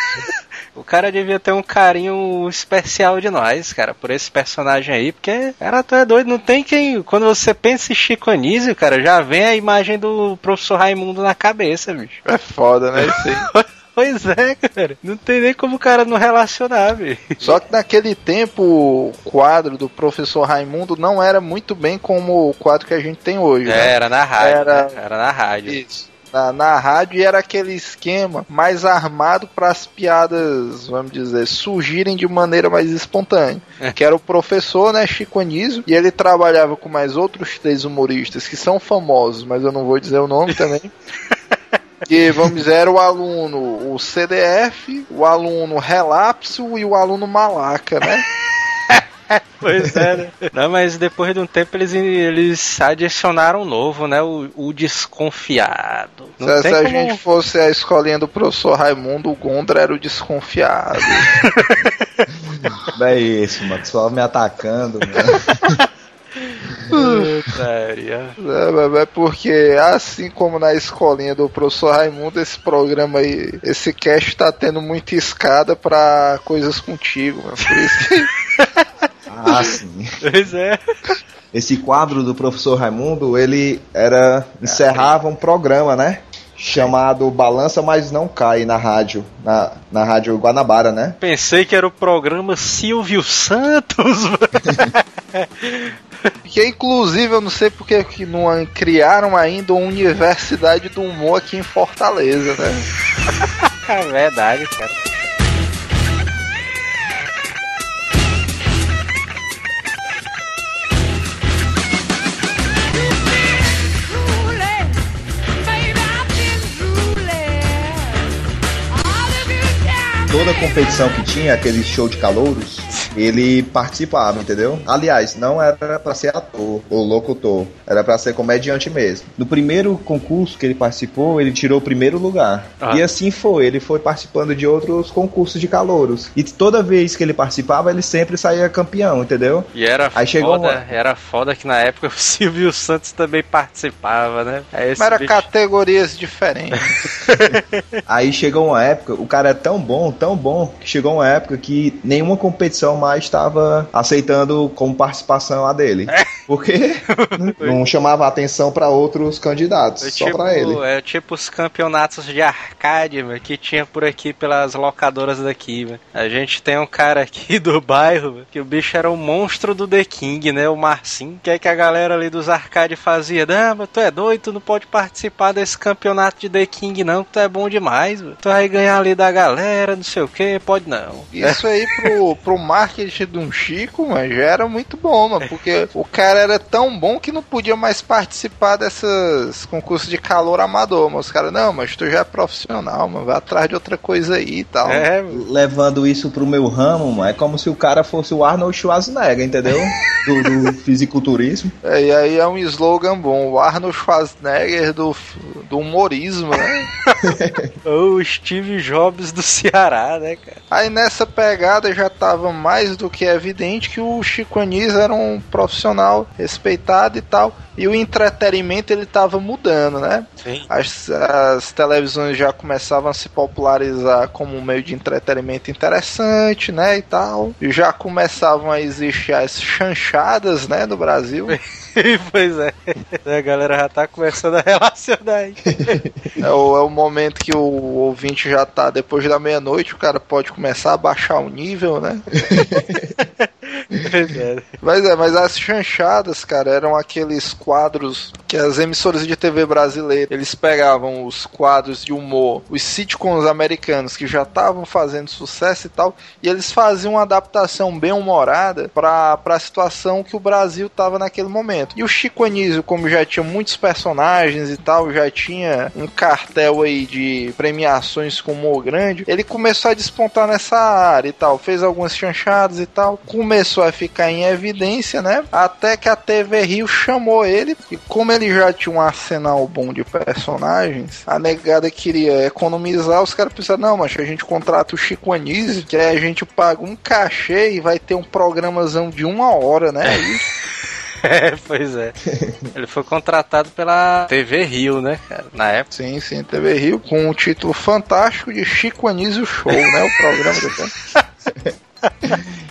O cara devia ter um carinho especial de nós, cara, por esse personagem aí, porque era tu é doido, não tem quem. Quando você pensa em Chico Anísio, cara, já vem a imagem do professor Raimundo na cabeça, bicho. É foda, né? Isso aí. Pois é, cara. Não tem nem como o cara não relacionar, bicho. Só que naquele tempo o quadro do professor Raimundo não era muito bem como o quadro que a gente tem hoje. né? É, era na rádio. Era- né? Era na rádio. Isso. Na, na rádio e era aquele esquema mais armado para as piadas, vamos dizer, surgirem de maneira mais espontânea. Que era o professor, né, Chico Anísio, e ele trabalhava com mais outros três humoristas que são famosos, mas eu não vou dizer o nome também. Que, vamos dizer, era o aluno, o CDF, o aluno Relapso e o aluno Malaca, né? Pois é, né? Não, mas depois de um tempo eles, eles adicionaram um novo, né? O, o desconfiado. Não Se, tem se a como... gente fosse a escolinha do professor Raimundo, o Gondra era o desconfiado. Não é isso, mano. Só me atacando, mano. É, mas é porque, assim como na escolinha do professor Raimundo, esse programa aí, esse cast tá tendo muita escada pra coisas contigo, mano. Por isso que. Ah, sim. Pois é. Esse quadro do professor Raimundo, ele era. encerrava um programa, né? Chamado Balança Mas Não Cai na rádio. Na, na rádio Guanabara, né? Pensei que era o programa Silvio Santos. Que inclusive eu não sei porque que não criaram ainda uma universidade do humor aqui em Fortaleza, né? É verdade, cara. Toda competição que tinha, aquele show de calouros, ele participava, entendeu? Aliás, não era pra ser ator ou locutor, era pra ser comediante mesmo. No primeiro concurso que ele participou, ele tirou o primeiro lugar. Ah. E assim foi, ele foi participando de outros concursos de calouros. E toda vez que ele participava, ele sempre saía campeão, entendeu? E era Aí chegou foda, uma- era foda que na época o Silvio Santos também participava, né? Esse Mas era bicho- categorias diferentes. Aí chegou uma época, o cara é tão bom, tão bom, que chegou uma época que nenhuma competição mais estava aceitando como participação a dele. Porque não chamava atenção para outros candidatos, É só tipo, pra ele. é tipo os campeonatos de arcade, mano, que tinha por aqui pelas locadoras daqui, mano. A gente tem um cara aqui do bairro, mano, que o bicho era o monstro do The King, né? O Marcinho. Que é que a galera ali dos arcade fazia? Não, mas tu é doido, tu não pode participar desse campeonato de The King, não, que tu é bom demais. Tu vai ganhar ali da galera, não sei o que, pode não. Isso aí pro, pro marketing de um Chico, mano, já era muito bom, mano. Porque o cara era tão bom que não podia mais participar desses concursos de calor amador. Mas os caras, não, mas tu já é profissional, mano. Vai atrás de outra coisa aí e tal. É, mano. Levando isso pro meu ramo, mano, é como se o cara fosse o Arnold Schwarzenegger, entendeu? Do, do fisiculturismo. É, e aí é um slogan bom, o Arnold Schwarzenegger do, do humorismo, né? o Steve Jobs do Ceará, né, cara? Aí nessa pegada já tava mais do que evidente que o Chico Anísio era um profissional respeitado e tal. E o entretenimento ele tava mudando, né? Sim. As, as televisões já começavam a se popularizar como um meio de entretenimento interessante, né? E tal. E já começavam a existir as chanchadas, né? No Brasil. pois é. A galera já tá começando a relacionar aí. É o, é o momento que o ouvinte já tá depois da meia-noite, o cara pode começar a baixar o nível, né? Mas é, mas as chanchadas, cara, eram aqueles quadros que as emissoras de TV brasileiras, eles pegavam os quadros de humor, os sitcoms americanos que já estavam fazendo sucesso e tal, e eles faziam uma adaptação bem humorada pra, pra situação que o Brasil tava naquele momento. E o Chico Anísio, como já tinha muitos personagens e tal, já tinha um cartel aí de premiações com humor grande, ele começou a despontar nessa área e tal, fez algumas chanchadas e tal, começou a ficar em evidência, né? Até que a TV Rio chamou ele, e como ele já tinha um arsenal bom de personagens, a negada queria economizar, os caras pensaram, não, mas a gente contrata o Chico Anísio, que aí a gente paga um cachê e vai ter um programazão de uma hora, né? Aí É, pois é. Ele foi contratado pela TV Rio, né, cara? Na época. Sim, sim, TV Rio, com o título fantástico de Chico Anísio Show, né? O programa do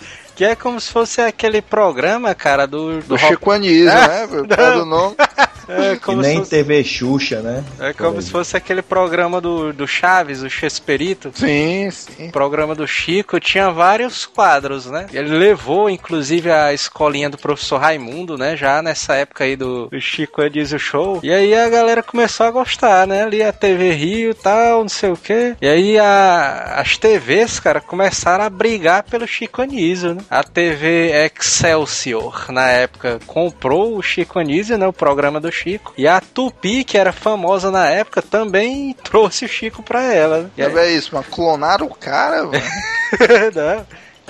Que é como se fosse aquele programa, cara, do. do do rock- Chico Anísio, né? Por causa do nome. É E como, se nem fosse, TV Xuxa, né? é como se fosse aquele programa do, do Chaves, o Chesperito. Sim, sim. O programa do Chico tinha vários quadros, né? Ele levou, inclusive, a escolinha do professor Raimundo, né? Já nessa época aí do, do Chico Anísio Show. E aí a galera começou a gostar, né? Ali a TV Rio e tal, não sei o quê. E aí a- as TVs, cara, começaram a brigar pelo Chico Anísio, né? A TV Excelsior, na época, comprou o Chico Anísio, né? O programa do Chico. E a Tupi, que era famosa na época, também trouxe o Chico pra ela. né? Aí- É isso, mas clonaram o cara, velho. Não,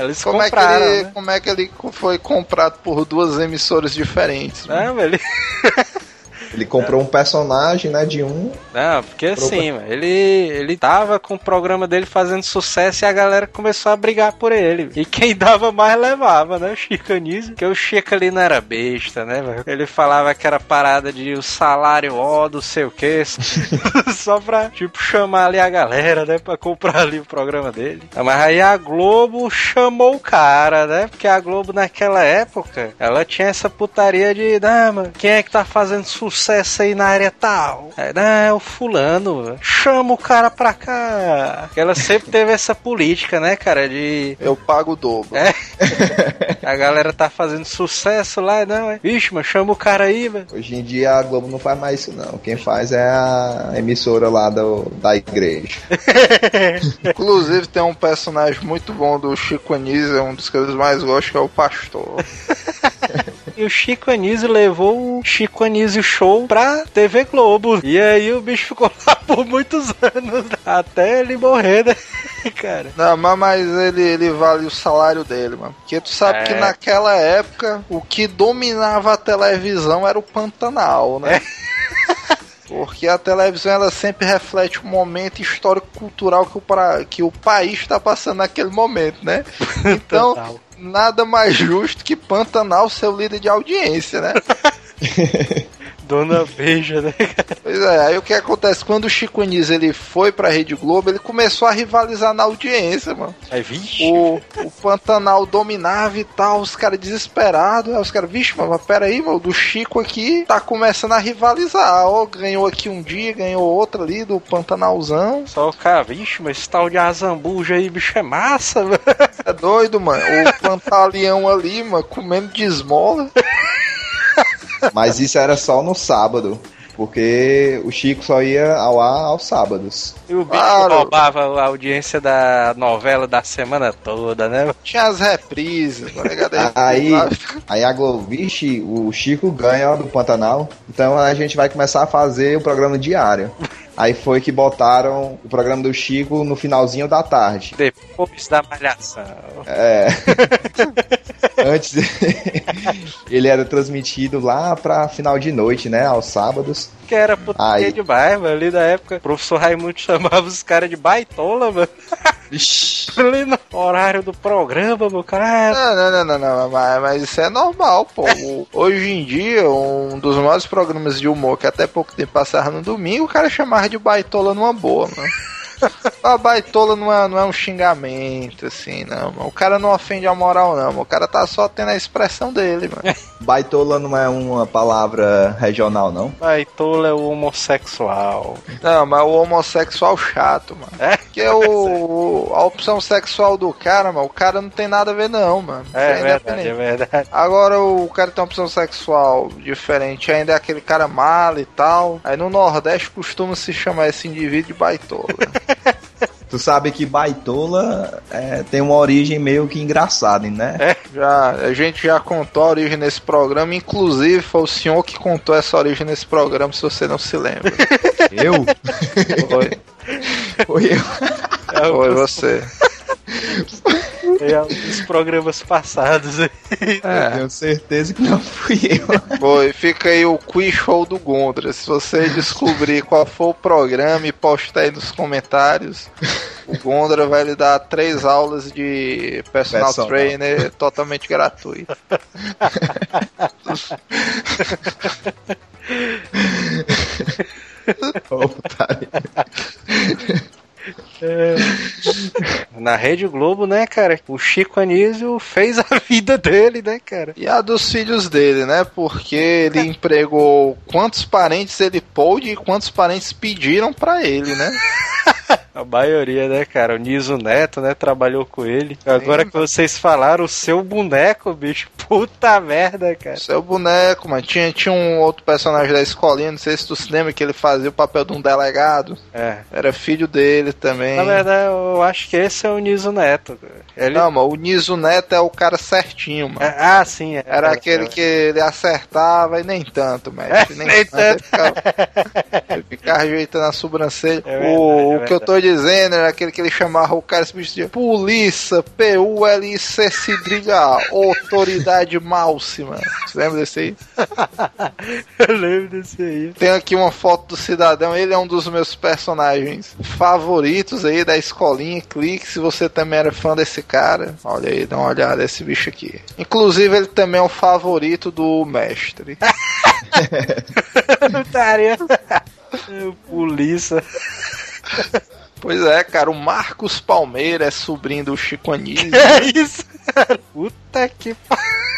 Eles Como é, que ele, né? como é que ele foi comprado por duas emissoras diferentes? né? Não, ele... Ele comprou um personagem, né, de um. Não, porque assim, mano, ele, ele tava com o programa dele fazendo sucesso e a galera começou a brigar por ele. E quem dava mais levava, né? O Chico Anísio. Porque o Chico ali não era besta, né, velho? Ele falava que era parada de o salário ó, do sei o que. Só pra, tipo, chamar ali a galera, né? Pra comprar ali o programa dele. Ah, Mas aí a Globo chamou o cara, né? Porque a Globo naquela época, ela tinha essa putaria de, ah, mano, quem é que tá fazendo sucesso aí na área tal? É, não, é o fulano. Chama o cara pra cá. Ela sempre teve essa política, né, cara? De. Eu pago o dobro. É. A galera tá fazendo sucesso lá, não, é? Vixe, mas chama o cara aí, velho. Hoje em dia a Globo não faz mais isso, não. Quem faz é a emissora lá do, da igreja. Inclusive tem um personagem muito bom do Chico Anísio, é um dos que eu mais gosto, que é o Pastor. E o Chico Anísio levou o Chico Anísio Show pra TV Globo. E aí o bicho ficou lá por muitos anos, até ele morrer, né, cara? Não, mas, ele, ele vale o salário dele, mano. Porque tu sabe É. que naquela época o que dominava a televisão era o Pantanal, né? Porque a televisão ela sempre reflete o momento histórico-cultural que o, pra- que o país está passando naquele momento, né? Então, Total. Nada mais justo que Pantanal ser o líder de audiência, né? Dona Beija, né? Pois é, aí o que acontece? Quando o Chico Anísio ele foi pra Rede Globo, ele começou a rivalizar na audiência, mano. Aí, vixe. O, o Pantanal dominava e tal, os caras desesperados. Aí os caras, vixe, mano, mas peraí, mano, do Chico aqui tá começando a rivalizar. Ó, ganhou aqui um dia, ganhou outro ali do Pantanalzão. Só o cara, vixe, mas esse tal de azambuja aí, bicho, é massa, mano. É doido, mano. O Pantaleão ali, mano, comendo de esmola. Mas isso era só no sábado. Porque o Chico só ia ao ar aos sábados. E o bicho Claro. roubava a audiência da novela da semana toda, né? Tinha as reprises, tá? Aí, aí a Globo, vixe, o Chico ganha do Pantanal, então a gente vai começar a fazer o programa diário. Aí foi que botaram o programa do Chico no finalzinho da tarde. Depois da malhação. É. Antes ele era transmitido lá pra final de noite, né? Aos sábados. Que era putaria Aí. demais, mano. Ali da época, o professor Raimundo chamava os caras de baitola, mano. Vixe. Ali no horário do programa, meu cara. Não, não, não, não, não, mas, mas isso é normal, pô. Hoje em dia, um dos maiores programas de humor que até pouco tempo passava no domingo, o cara chamava de baitola numa boa, mano. A baitola não é, não é um xingamento, assim, não, mano. O cara não ofende a moral, não, mano. O cara tá só tendo a expressão dele, mano. Baitola não é uma palavra regional, não? Baitola é o homossexual. Não, mas o homossexual chato, mano. É? Porque o, a opção sexual do cara, mano, o cara não tem nada a ver, não, mano. É é verdade, é verdade. Agora o cara tem uma opção sexual diferente, ainda é aquele cara mala e tal. Aí no Nordeste costuma se chamar esse indivíduo de baitola. Tu sabe que baitola é, tem uma origem meio que engraçada, né? já, a gente já contou a origem nesse programa, inclusive foi o senhor que contou essa origem nesse programa, se você não se lembra. Eu? Foi, Foi eu. É foi você. é os programas passados aí. Eu tenho certeza que não fui eu. Foi, fica aí o quiz show do Gondra. Se você descobrir qual foi o programa e postar aí nos comentários, o Gondra vai lhe dar três aulas de personal, Personal. trainer totalmente gratuito. Ô, putaria. Na Rede Globo, né, cara? O Chico Anísio fez a vida dele, né, cara? E a dos filhos dele, né? Porque ele empregou quantos parentes ele pôde e quantos parentes pediram pra ele, né? A maioria, né, cara? O Niso Neto, né, trabalhou com ele. Agora que vocês falaram, o seu boneco, bicho, puta merda, cara. Seu boneco, mano. Tinha, tinha um outro personagem da escolinha, não sei se tu se lembra, que ele fazia o papel de um delegado. É. Era filho dele também. Na verdade, eu acho que esse é o Niso Neto. Ele... Não, mano, o Niso Neto é o cara certinho, mano. É, ah, sim. é. Era É, aquele é. que ele acertava e nem tanto, mestre. É, nem tanto. Ele ficava, ele ficava ajeitando a sobrancelha. É verdade, o o que eu tô dizendo era aquele que ele chamava o cara esse bicho de polícia, P-U-L-I-C cedrilha, autoridade máxima. Você lembra desse aí? Eu lembro desse aí. Tem aqui uma foto do cidadão, ele é um dos meus personagens favoritos aí da escolinha. Clique se você também era fã desse cara. Olha aí, dá uma olhada nesse bicho aqui. Inclusive, ele também é o favorito do mestre. Polícia. Pois é, cara, o Marcos Palmeira é sobrinho do Chico Anísio. É isso, cara. Puta que pariu.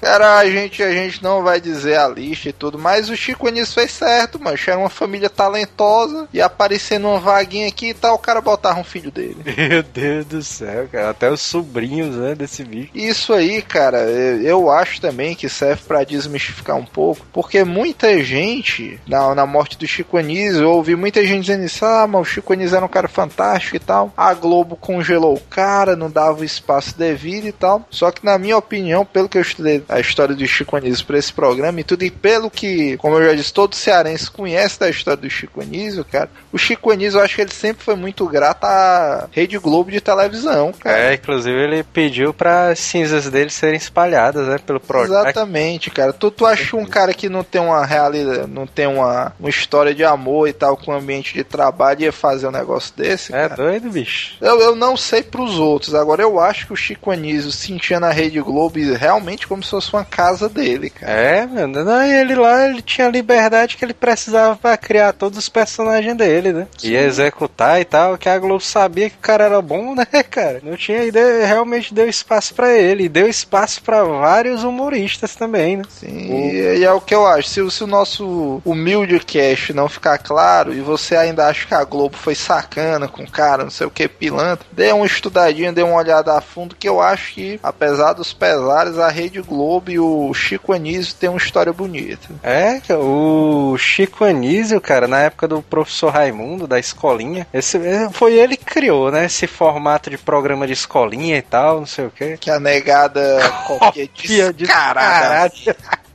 Cara, a gente, a gente não vai dizer a lista e tudo, mas o Chico Anísio fez certo, mano. Era uma família talentosa e aparecendo uma vaguinha aqui e tal, o cara botava um filho dele. Meu Deus do céu, cara. Até os sobrinhos, né, desse bicho. Isso aí, cara, eu eu acho também que serve pra desmistificar um pouco, porque muita gente, na, na morte do Chico Anísio, eu ouvi muita gente dizendo isso, ah, mas o Chico Anísio era um cara fantástico e tal. A Globo congelou o cara, não dava o espaço devido e tal. Só que, na minha opinião, pelo que eu estudei a história do Chico Anísio pra esse programa e tudo, e pelo que, como eu já disse, todo cearense conhece da história do Chico Anísio, cara, o Chico Anísio, eu acho que ele sempre foi muito grato à Rede Globo de televisão, cara. É, inclusive ele pediu para as cinzas dele serem espalhadas, né, pelo projeto. Exatamente, cara. Tu, tu acha um cara que não tem uma realidade, não tem uma, uma história de amor e tal com o ambiente de trabalho ia fazer um negócio desse? É cara? doido, bicho. Eu, eu não sei pros outros, agora eu acho que o Chico Anísio sentia na Rede Globo realmente como se fosse uma casa dele, cara. É, mano. Não, e ele lá, ele tinha a liberdade que ele precisava pra criar todos os personagens dele, né? Sim. E executar e tal, que a Globo sabia que o cara era bom, né, cara? Não tinha ideia, realmente deu espaço pra ele. E deu espaço pra vários humoristas também, né? Sim, e, e é o que eu acho. Se, o- se o nosso humilde cast não ficar claro e você ainda acha que a Globo foi sacana com o cara, não sei o que, pilantra, dê uma estudadinha, dê uma olhada a fundo, que eu acho que, apesar dos pesares, a Rede Globo e o Chico Anísio têm uma história bonita. É, o Chico Anísio, cara, na época do professor Raimundo, da escolinha, esse, é, foi ele que criou, né? Esse formato de programa de escolinha e tal, não sei o quê. Que a negada Copia descarada. descarada.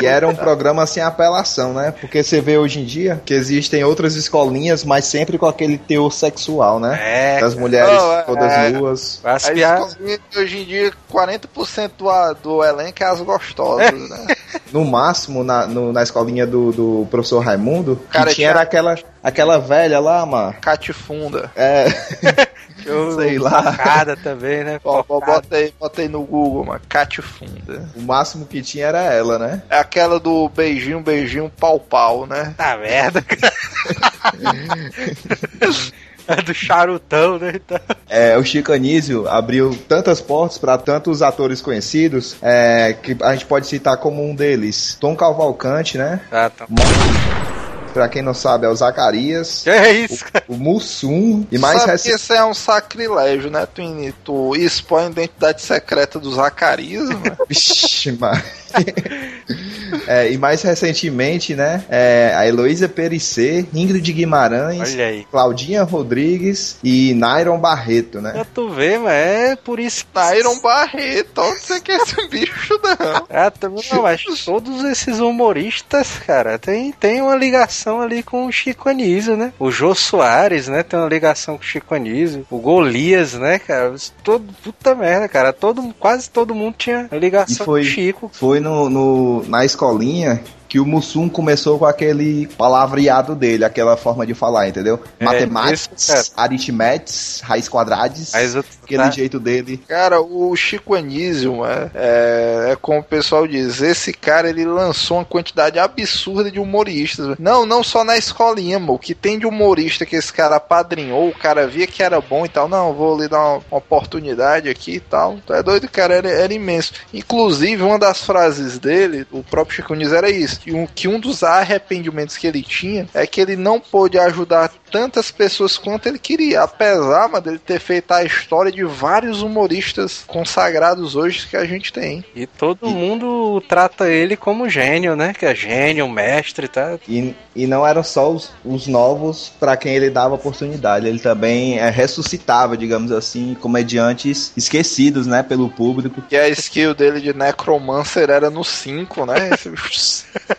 E era um programa sem apelação, né? Porque você vê hoje em dia que existem outras escolinhas, mas sempre com aquele teor sexual, né? É, Das mulheres Não, é- todas é. nuas. as A piadas. escolinha que hoje em dia, 40% do, do elenco é as gostosas, né? No máximo, na, no- na escolinha do, do professor Raimundo, que Cara, tinha tinha- era aquela, aquela velha lá, mano. Catifunda. É, Eu- sei lá. Focada também, né? Ó, bota aí, bota aí no Google, mano. Catifunda. o máximo que tinha era ela, né? É aquela do beijinho, beijinho, pau, pau, né? Tá merda, cara. É do charutão, né? Então, É, o Chico Anísio abriu tantas portas para tantos atores conhecidos é, que a gente pode citar como um deles. Tom Cavalcante, né? Ah, tá. Pra quem não sabe, é o Zacarias. Que é isso, cara? O Mussum e mais Sabe rec- que isso é um sacrilégio, né, Twini? Tu expõe a identidade secreta do Zacarias, mano. Vixe, mas... É, e mais recentemente, né? é, a Heloísa Perissé, Ingrid Guimarães, Olha aí. Claudinha Rodrigues e Nairon Barreto, né? Pra tu ver, mas é por isso que. Tyron Barreto, onde você quer esse bicho, não? Ah, também não, mas todos esses humoristas, cara, tem, tem uma ligação ali com o Chico Anísio, né? O Jô Soares, né? Tem uma ligação com o Chico Anísio. O Golias, né, cara? Todo, puta merda, cara. Todo, quase todo mundo tinha ligação foi- com o Chico. Foi no, no- na escolinha que o Mussum começou com aquele palavreado dele, aquela forma de falar, entendeu? É, Matemáticas, aritméticas, raiz eu- aquele tá- jeito dele. Cara, o Chico Anísio, mano, é, é como o pessoal diz, esse cara ele lançou uma quantidade absurda de humoristas. mano. Não, não só na escolinha, mano. O que tem de humorista que esse cara padrinhou, o cara via que era bom e tal. Não, vou lhe dar uma, uma oportunidade aqui e tal. Tu é doido, cara, era, era imenso. Inclusive, uma das frases dele, o próprio Chico Anísio era isso, que um, que um dos arrependimentos que ele tinha é que ele não pôde ajudar tantas pessoas quanto ele queria, apesar mano, dele ter feito a história de vários humoristas consagrados hoje que a gente tem. E todo mundo trata ele como gênio, né? Que é gênio, mestre, tá? E, e não eram só os, os novos para quem ele dava oportunidade, ele também é, ressuscitava, digamos assim, comediantes esquecidos, né, pelo público. E a skill dele de Necromancer era no 5, né?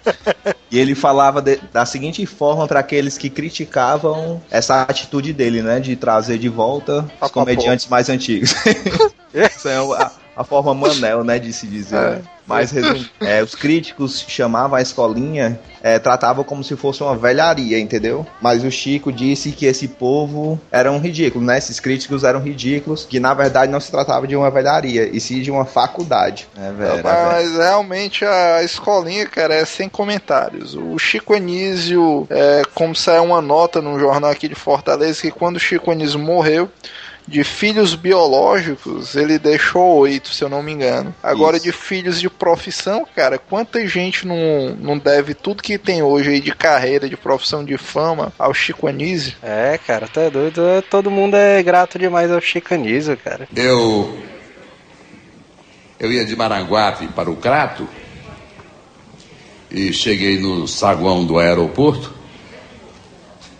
E ele falava de- da seguinte forma para aqueles que criticavam essa atitude dele, né, de trazer de volta os comediantes mais antigos. Essa é a, a forma manel, né, de se dizer. É. né? Mas resum- é, os críticos chamavam a escolinha, é, tratavam como se fosse uma velharia, entendeu? Mas o Chico disse que esse povo era um ridículo, né? Esses críticos eram ridículos, que na verdade não se tratava de uma velharia, e sim de uma faculdade. É, velho, é, velho. Mas realmente a escolinha, cara, é sem comentários. O Chico Anísio, é, como saiu uma nota num jornal aqui de Fortaleza, que quando o Chico Anísio morreu, de filhos biológicos, ele deixou oito, se eu não me engano. Agora, Isso. de filhos de profissão, cara, quanta gente não, não deve tudo que tem hoje aí de carreira, de profissão, de fama ao Chico Anísio? É, cara, tá doido. É, Todo mundo é grato demais ao Chico Anísio, cara. Eu. Eu ia de Maranguape para o Crato e cheguei no saguão do aeroporto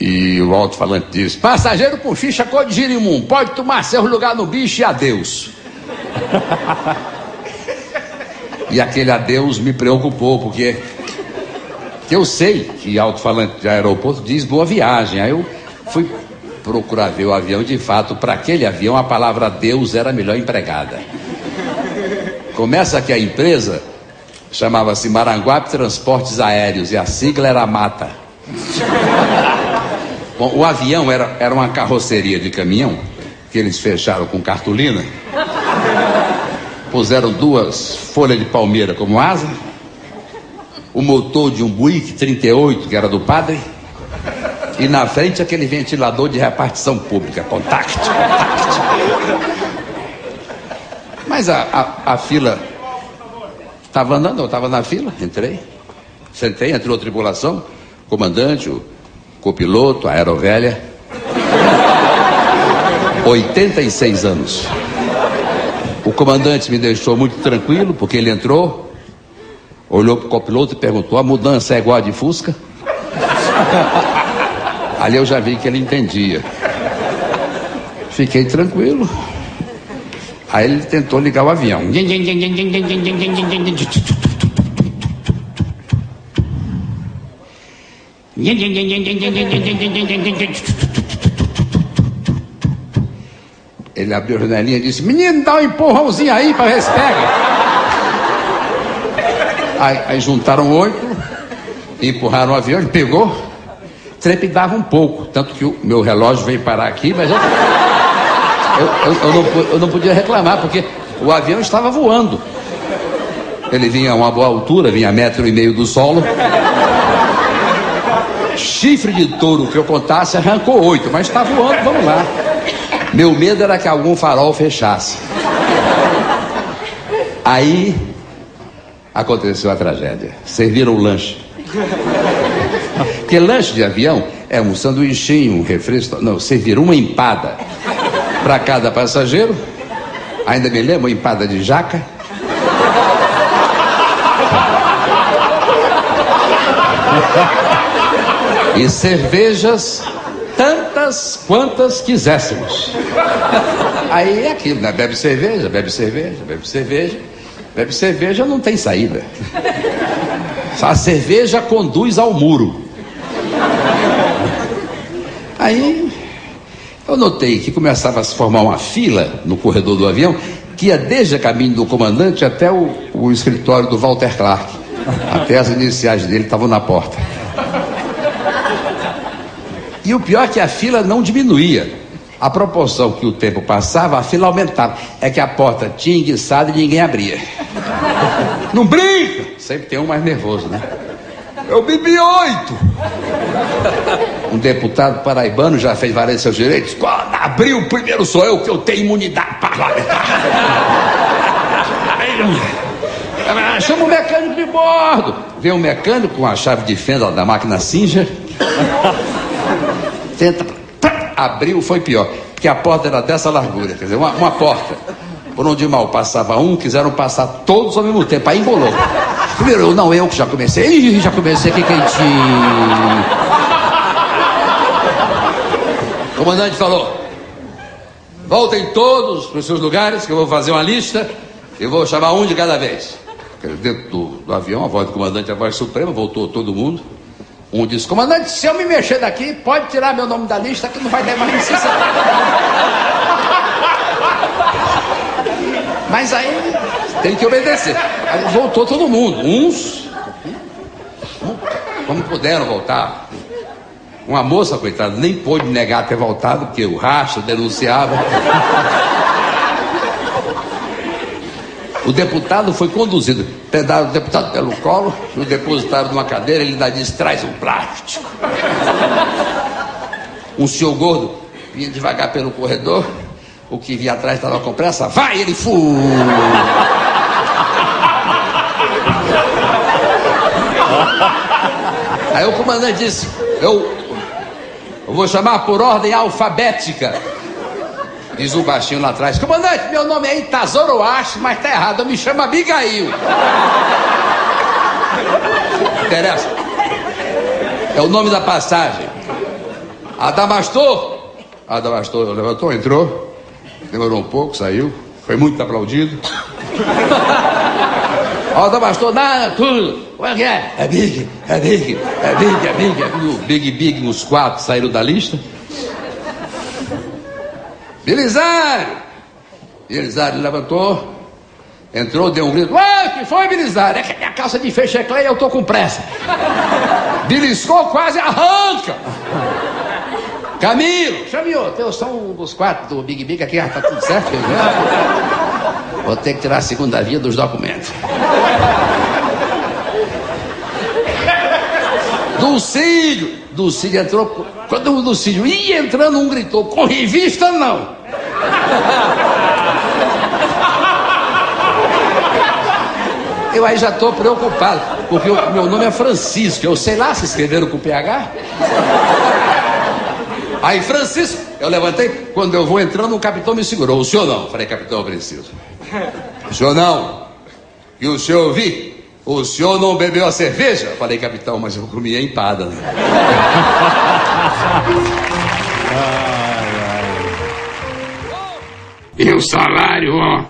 e o alto-falante disse: Passageiro com ficha cor de girimum, pode tomar seu lugar no bicho e adeus. E aquele adeus me preocupou, porque que eu sei que alto-falante de aeroporto diz boa viagem. Aí eu fui procurar ver o avião, de fato, para aquele avião a palavra Deus era melhor empregada. Começa que a empresa chamava-se Maranguape Transportes Aéreos e a sigla era Mata. Bom, o avião era, era uma carroceria de caminhão que eles fecharam com cartolina. Puseram duas folhas de palmeira como asa, o motor de um Buick 38, que era do padre, e na frente aquele ventilador de repartição pública, contact, contact. Mas a, a, a fila estava andando, eu estava na fila, entrei, sentei, entrou a tripulação, comandante, o copiloto, aerovelha. 86 anos. O comandante me deixou muito tranquilo, porque ele entrou, olhou para o copiloto e perguntou: a mudança é igual a de Fusca? Ali eu já vi que ele entendia. Fiquei tranquilo. Aí ele tentou ligar o avião. Ele abriu a janelinha e disse: Menino, dá um empurrãozinho aí para ver se pega. Aí, aí juntaram oito, empurraram o avião, ele pegou, trepidava um pouco, tanto que o meu relógio veio parar aqui, mas eu, eu, eu, eu, não, eu não podia reclamar, porque o avião estava voando. Ele vinha a uma boa altura, vinha a metro e meio do solo. Chifre de touro que eu contasse arrancou oito, mas está voando, vamos lá. Meu medo era que algum farol fechasse. Aí aconteceu a tragédia. Serviram o lanche. Porque lanche de avião é um sanduichinho, um refresco. Não, serviram uma empada para cada passageiro. Ainda me lembro, empada de jaca. E cervejas tantas quantas quiséssemos. Aí é aquilo, né? Bebe cerveja, bebe cerveja, bebe cerveja. Bebe cerveja não tem saída. A cerveja conduz ao muro. Aí eu notei que começava a se formar uma fila no corredor do avião que ia desde a caminho do comandante até o, o escritório do Walter Clark. Até as iniciais dele estavam na porta. E o pior é que a fila não diminuía. A proporção que o tempo passava, a fila aumentava. É que a porta tinha enguiçado e ninguém abria. Não brinca! Sempre tem um mais nervoso, né? Eu bebi oito! Um deputado paraibano já fez valer seus direitos. Quando abriu, primeiro sou eu que eu tenho imunidade parlamentar. Chama o mecânico de bordo. Vem o mecânico com a chave de fenda da máquina Singer. Tenta. Abriu, foi pior. Porque a porta era dessa largura. Quer dizer, uma, uma porta. Por onde mal passava um, quiseram passar todos ao mesmo tempo. Aí embolou. Primeiro eu, não, eu que já comecei. Ih, já comecei aqui quentinho. O comandante falou: voltem todos para os seus lugares, que eu vou fazer uma lista e vou chamar um de cada vez. Dentro do, do avião, a voz do comandante, a voz suprema, voltou todo mundo. Um disse: Comandante, se eu me mexer daqui, pode tirar meu nome da lista que não vai ter mais necessidade. Mas aí tem que obedecer. Aí voltou todo mundo. Uns, como puderam voltar. Uma moça, coitada, nem pôde negar ter voltado, porque o rastro denunciava. O deputado foi conduzido, pegaram o deputado pelo colo, o depositaram numa cadeira, ele ainda disse, traz um plástico. Um senhor gordo vinha devagar pelo corredor, o que vinha atrás estava com pressa, vai, ele fu. Aí o comandante disse, eu, eu vou chamar por ordem alfabética. Diz o baixinho lá atrás: Comandante, meu nome é Itazoro Acho, mas tá errado, eu me chamo Abigail. Interessa? É o nome da passagem. Adamastor. Adamastor levantou, entrou. Demorou um pouco, saiu. Foi muito aplaudido. Bastou nada, tudo. Como é que é? É Big, é Big, é Big, é Big. É Big, Big, Big, os quatro saíram da lista. Belisário! Belisário levantou, entrou, deu um grito. Ué, que foi, Belisário? É que a minha calça de fecheclé e eu tô com pressa. Beliscou, quase arranca. Camilo, chame outro. Eu sou um dos quatro do Big Big aqui, tá tudo certo? né? Vou ter que tirar a segunda via dos documentos. Dulcílio, Dulcílio entrou. Quando o Dulcílio ia entrando, um gritou: com revista não. Eu aí já estou preocupado, porque meu nome é Francisco. Eu sei lá se escreveram com PH. Aí, Francisco, eu levantei. Quando eu vou entrando, o capitão me segurou. O senhor não. Falei, capitão, eu preciso. O senhor não. E o senhor ouvi? O senhor não bebeu a cerveja? Falei, capitão, mas eu comi a empada. Né? E o salário, ó.